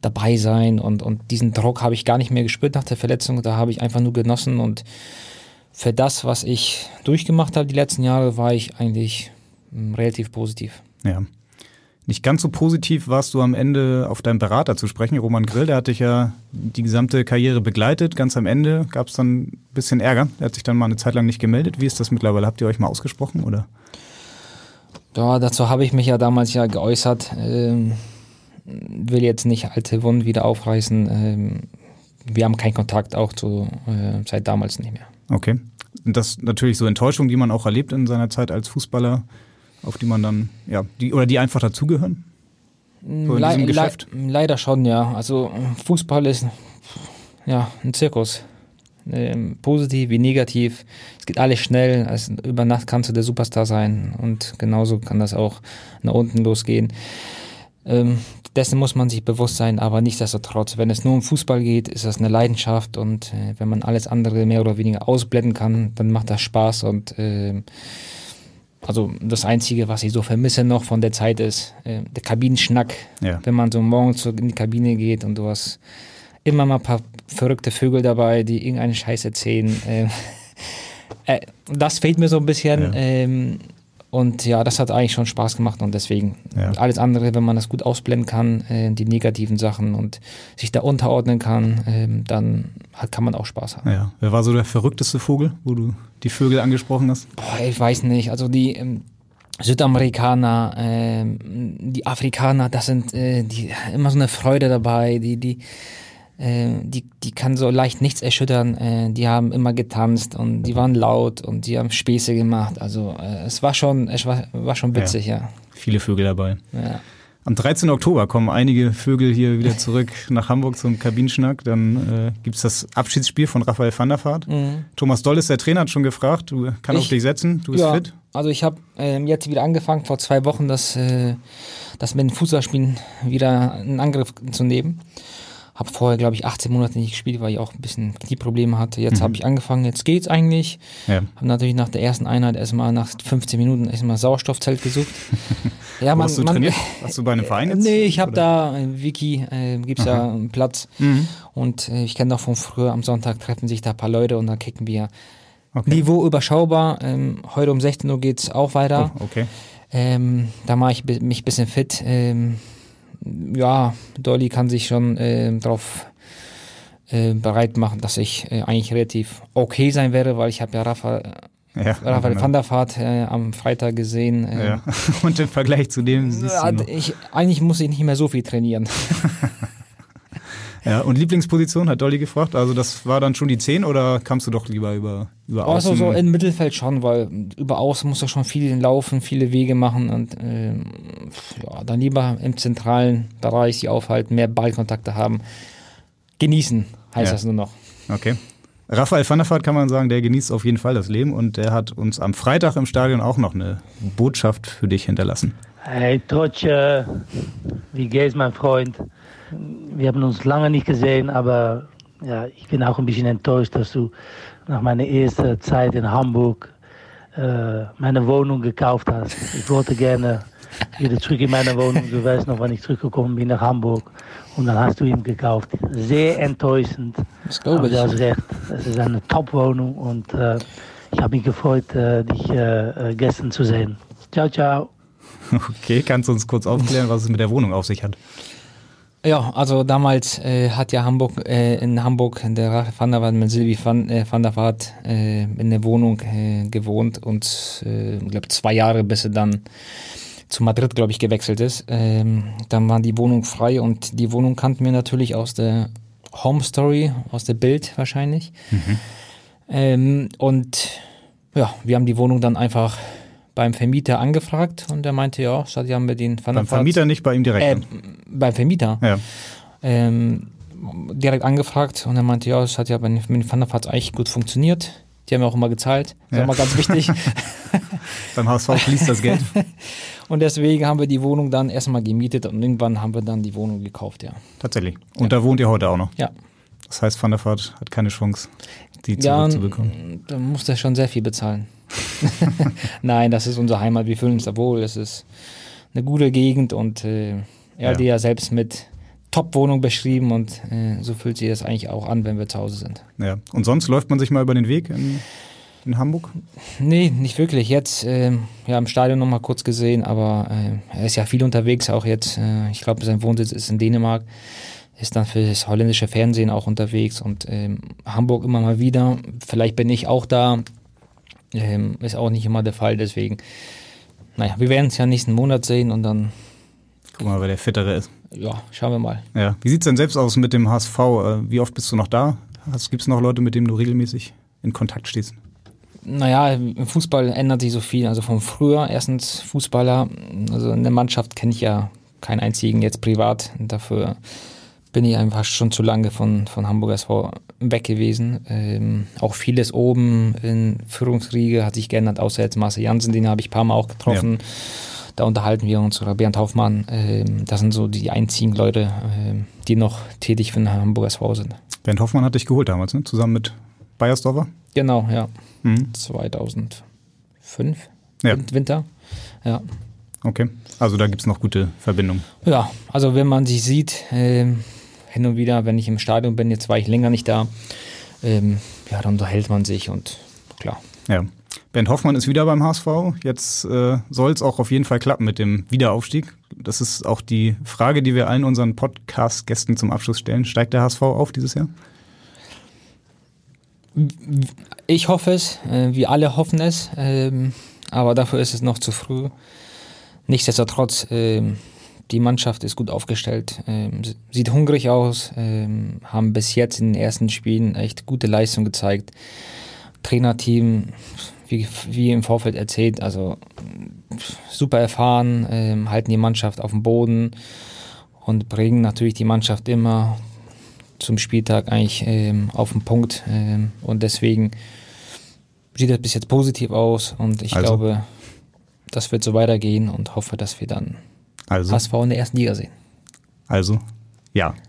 dabei sein und, und diesen Druck habe ich gar nicht mehr gespürt nach der Verletzung, da habe ich einfach nur genossen und für das, was ich durchgemacht habe die letzten Jahre, war ich eigentlich mh, relativ positiv. Ja. Nicht ganz so positiv warst du am Ende auf deinen Berater zu sprechen, Roman Grill. Der hat dich ja die gesamte Karriere begleitet. Ganz am Ende gab es dann ein bisschen Ärger. Er hat sich dann mal eine Zeit lang nicht gemeldet. Wie ist das mittlerweile? Habt ihr euch mal ausgesprochen oder? Ja, dazu habe ich mich ja damals ja geäußert. Ähm, will jetzt nicht alte Wunden wieder aufreißen. Ähm, wir haben keinen Kontakt auch zu, äh, seit damals nicht mehr. Okay. Sind das natürlich so Enttäuschungen, die man auch erlebt in seiner Zeit als Fußballer, auf die man dann, ja, die, oder die einfach dazugehören? So Le- le- leider schon, ja. Also Fußball ist ja ein Zirkus. Ähm, positiv wie negativ. Es geht alles schnell. Also über Nacht kannst du der Superstar sein und genauso kann das auch nach unten losgehen. Ähm, dessen muss man sich bewusst sein, aber nichtsdestotrotz, wenn es nur um Fußball geht, ist das eine Leidenschaft und äh, wenn man alles andere mehr oder weniger ausblenden kann, dann macht das Spaß und ähm, also das Einzige, was ich so vermisse noch von der Zeit ist, äh, der Kabinenschnack. Ja. Wenn man so morgens in die Kabine geht und du hast immer mal ein paar verrückte Vögel dabei, die irgendeinen Scheiß erzählen. Ähm, (laughs) äh, das fehlt mir so ein bisschen. Ähm, und ja, das hat eigentlich schon Spaß gemacht und deswegen Ja. alles andere, wenn man das gut ausblenden kann, äh, die negativen Sachen und sich da unterordnen kann, ähm, dann hat, kann man auch Spaß haben. Ja. Wer war so der verrückteste Vogel, wo du die Vögel angesprochen hast? Boah, ich weiß nicht. Also die ähm, Südamerikaner, ähm, die Afrikaner, das sind äh, die immer so eine Freude dabei. Die die äh, die die kann so leicht nichts erschüttern. Äh, die haben immer getanzt und die waren laut und die haben Späße gemacht. Also äh, es war schon es war, war schon witzig, ja. Viele Vögel dabei. ja. Am 13. Oktober kommen einige Vögel hier wieder zurück (laughs) nach Hamburg zum Kabinenschnack. Dann äh, gibt es das Abschiedsspiel von Raphael van der Vaart. Mhm. Thomas Doll ist der Trainer, hat schon gefragt, du kannst auf Ich- dich setzen, du bist ja, fit. Also ich habe ähm, jetzt wieder angefangen, vor zwei Wochen, das, äh, das mit den Fußballspielen wieder in Angriff zu nehmen. Habe vorher, glaube ich, 18 Monate nicht gespielt, weil ich auch ein bisschen Knieprobleme hatte. Jetzt Mhm. habe ich angefangen, jetzt geht's eigentlich. Ja. Habe natürlich nach der ersten Einheit erstmal nach 15 Minuten erstmal Sauerstoffzelt gesucht. (laughs) Wo hast du trainiert? Hast du bei einem (laughs) Verein jetzt? Nee, ich habe da in Wiki, äh, gibt's ja Aha. einen Platz. Mhm. Und äh, ich kenne auch von früher, am Sonntag treffen sich da ein paar Leute und dann kicken wir Niveau überschaubar. Ähm, heute um 16 Uhr geht es auch weiter. Oh, okay. Ähm, da mache ich mich ein bisschen fit. Ähm, ja, Dolly kann sich schon ähm, darauf äh, bereit machen, dass ich äh, eigentlich relativ okay sein werde, weil ich habe ja Rafa, Ja, Rafael genau. van der Vaart äh, am Freitag gesehen. ähm, Ja. (laughs) Und im Vergleich zu dem siehst du noch. ich, eigentlich muss ich nicht mehr so viel trainieren. (laughs) Ja, und Lieblingsposition hat Dolly gefragt. Also das war dann schon die 10 oder kamst du doch lieber über, über Also außen? so im Mittelfeld schon, weil über außen muss er schon viel laufen, viele Wege machen und ähm, ja, dann lieber im zentralen Bereich sich aufhalten, mehr Ballkontakte haben. Genießen heißt Ja. das nur noch. Okay. Raphael van der Vaart kann man sagen, der genießt auf jeden Fall das Leben und der hat uns am Freitag im Stadion auch noch eine Botschaft für dich hinterlassen. Hey Totsche, wie geht's, mein Freund? Wir haben uns lange nicht gesehen, aber ja, ich bin auch ein bisschen enttäuscht, dass du nach meiner ersten Zeit in Hamburg äh, meine Wohnung gekauft hast. Ich wollte gerne wieder zurück in meine Wohnung. Du weißt noch, wann ich zurückgekommen bin nach Hamburg. Und dann hast du ihn gekauft. Sehr enttäuschend. Das glaube Aber ich. du hast recht. Es ist eine Top-Wohnung und äh, ich habe mich gefreut, äh, dich äh, äh, gestern zu sehen. Ciao, ciao. (laughs) Okay, kannst du uns kurz aufklären, was es mit der Wohnung auf sich hat? Ja, also damals äh, hat ja Hamburg äh, in Hamburg der Rache van der Vaart mit Silvi van, äh, van der Vaart äh, in der Wohnung äh, gewohnt und äh, ich glaube zwei Jahre, bis er dann zu Madrid, glaube ich, gewechselt ist. Ähm, dann war die Wohnung frei und die Wohnung kannten wir natürlich aus der Home Story, aus der Bild wahrscheinlich. Ähm, und ja, wir haben die Wohnung dann einfach beim Vermieter angefragt und der meinte, ja, statt ja mit den Van Beim Vermieter nicht, bei ihm direkt. Äh, beim Vermieter. Ja. Ähm, direkt angefragt und er meinte, ja, es hat ja bei den Van der Vaart eigentlich gut funktioniert. Die haben ja auch immer gezahlt. Das Ja. ist immer ganz wichtig. (laughs) Beim HSV fließt das Geld. (laughs) und deswegen haben wir die Wohnung dann erstmal gemietet und irgendwann haben wir dann die Wohnung gekauft, ja. Tatsächlich. Und da wohnt ihr heute auch noch? Ja. Das heißt, Van der Vaart hat keine Chance, die Ja, zurückzubekommen. da muss er schon sehr viel bezahlen. (laughs) Nein, das ist unsere Heimat. Wir fühlen uns da wohl. Es ist eine gute Gegend und äh, er Ja. hat die ja selbst mit Top-Wohnung beschrieben und äh, so fühlt sich das eigentlich auch an, wenn wir zu Hause sind. Ja. Und sonst läuft man sich mal über den Weg in, in Hamburg? Nee, nicht wirklich. Jetzt, ähm, ja, im Stadion noch mal kurz gesehen, aber äh, er ist ja viel unterwegs, auch jetzt. Äh, ich glaube, sein Wohnsitz ist in Dänemark. Ist dann für das holländische Fernsehen auch unterwegs und ähm, Hamburg immer mal wieder. Vielleicht bin ich auch da. Ähm, ist auch nicht immer der Fall, deswegen. Naja, wir werden es ja nächsten Monat sehen und dann, Guck mal, wer der Fittere ist. ja, schauen wir mal. Ja. Wie sieht es denn selbst aus mit dem HSV? Äh, Wie oft bist du noch da? Gibt es noch Leute, mit denen du regelmäßig in Kontakt stehst? Naja, im Fußball ändert sich so viel. Also von früher, erstens Fußballer, also in der Mannschaft kenne ich ja keinen einzigen jetzt privat. Dafür bin ich einfach schon zu lange von, von Hamburg SV weg gewesen. Ähm, auch vieles oben in Führungsriege hat sich geändert, außer jetzt Marcel Jansen, den habe ich ein paar Mal auch getroffen. Da unterhalten wir uns, oder Bernd Hoffmann. Ähm, das sind so die einzigen Leute, ähm, die noch tätig für den Hamburger SV sind. Bernd Hoffmann hat dich geholt damals, ne? zusammen mit Bayersdorfer? Genau, ja. Mhm. 2005 Ja. Win- Winter. Ja. Okay. Also da gibt es noch gute Verbindungen. Ja, also wenn man sich sieht, ähm, hin und wieder, wenn ich im Stadion bin, jetzt war ich länger nicht da, ähm, ja, dann unterhält man sich und klar. Ja. Bernd Hoffmann ist wieder beim HSV. Jetzt äh, soll es auch auf jeden Fall klappen mit dem Wiederaufstieg. Das ist auch die Frage, die wir allen unseren Podcast-Gästen zum Abschluss stellen. Steigt der HSV auf dieses Jahr? Ich hoffe es, äh, wir alle hoffen es, ähm, aber dafür ist es noch zu früh. Nichtsdestotrotz, ähm, die Mannschaft ist gut aufgestellt, ähm, sieht hungrig aus, ähm, haben bis jetzt in den ersten Spielen echt gute Leistung gezeigt. Trainerteam, wie, wie im Vorfeld erzählt, also super erfahren, ähm, halten die Mannschaft auf dem Boden und bringen natürlich die Mannschaft immer zum Spieltag eigentlich ähm, auf den Punkt. Ähm, und deswegen sieht das bis jetzt positiv aus und ich Also? glaube, das wird so weitergehen und hoffe, dass wir dann Also? HSV in der ersten Liga sehen. Also, ja. (laughs)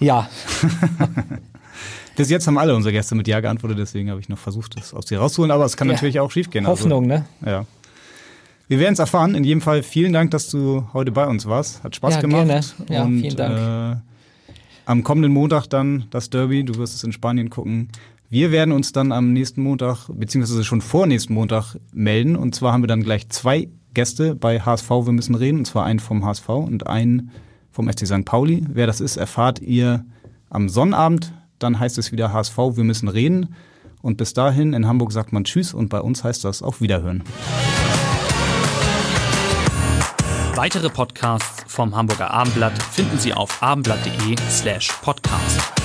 Ja. (laughs) Bis jetzt haben alle unsere Gäste mit Ja geantwortet, deswegen habe ich noch versucht, das aus dir rauszuholen, aber es kann Ja. natürlich auch schiefgehen. Hoffnung, ne? Ja. Wir werden es erfahren. In jedem Fall vielen Dank, dass du heute bei uns warst. Hat Spaß Ja, gemacht. gerne. Ja, Und, vielen Dank. Äh, am kommenden Montag dann das Derby. Du wirst es in Spanien gucken. Wir werden uns dann am nächsten Montag, beziehungsweise schon vor nächsten Montag melden. Und zwar haben wir dann gleich zwei Gäste bei HSV Wir müssen reden. Und zwar einen vom HSV und einen vom FC St. Pauli. Wer das ist, erfahrt ihr am Sonnabend. Dann heißt es wieder HSV Wir müssen reden. Und bis dahin in Hamburg sagt man Tschüss und bei uns heißt das auf Wiederhören. Weitere Podcasts vom Hamburger Abendblatt finden Sie auf abendblatt.de slash podcast.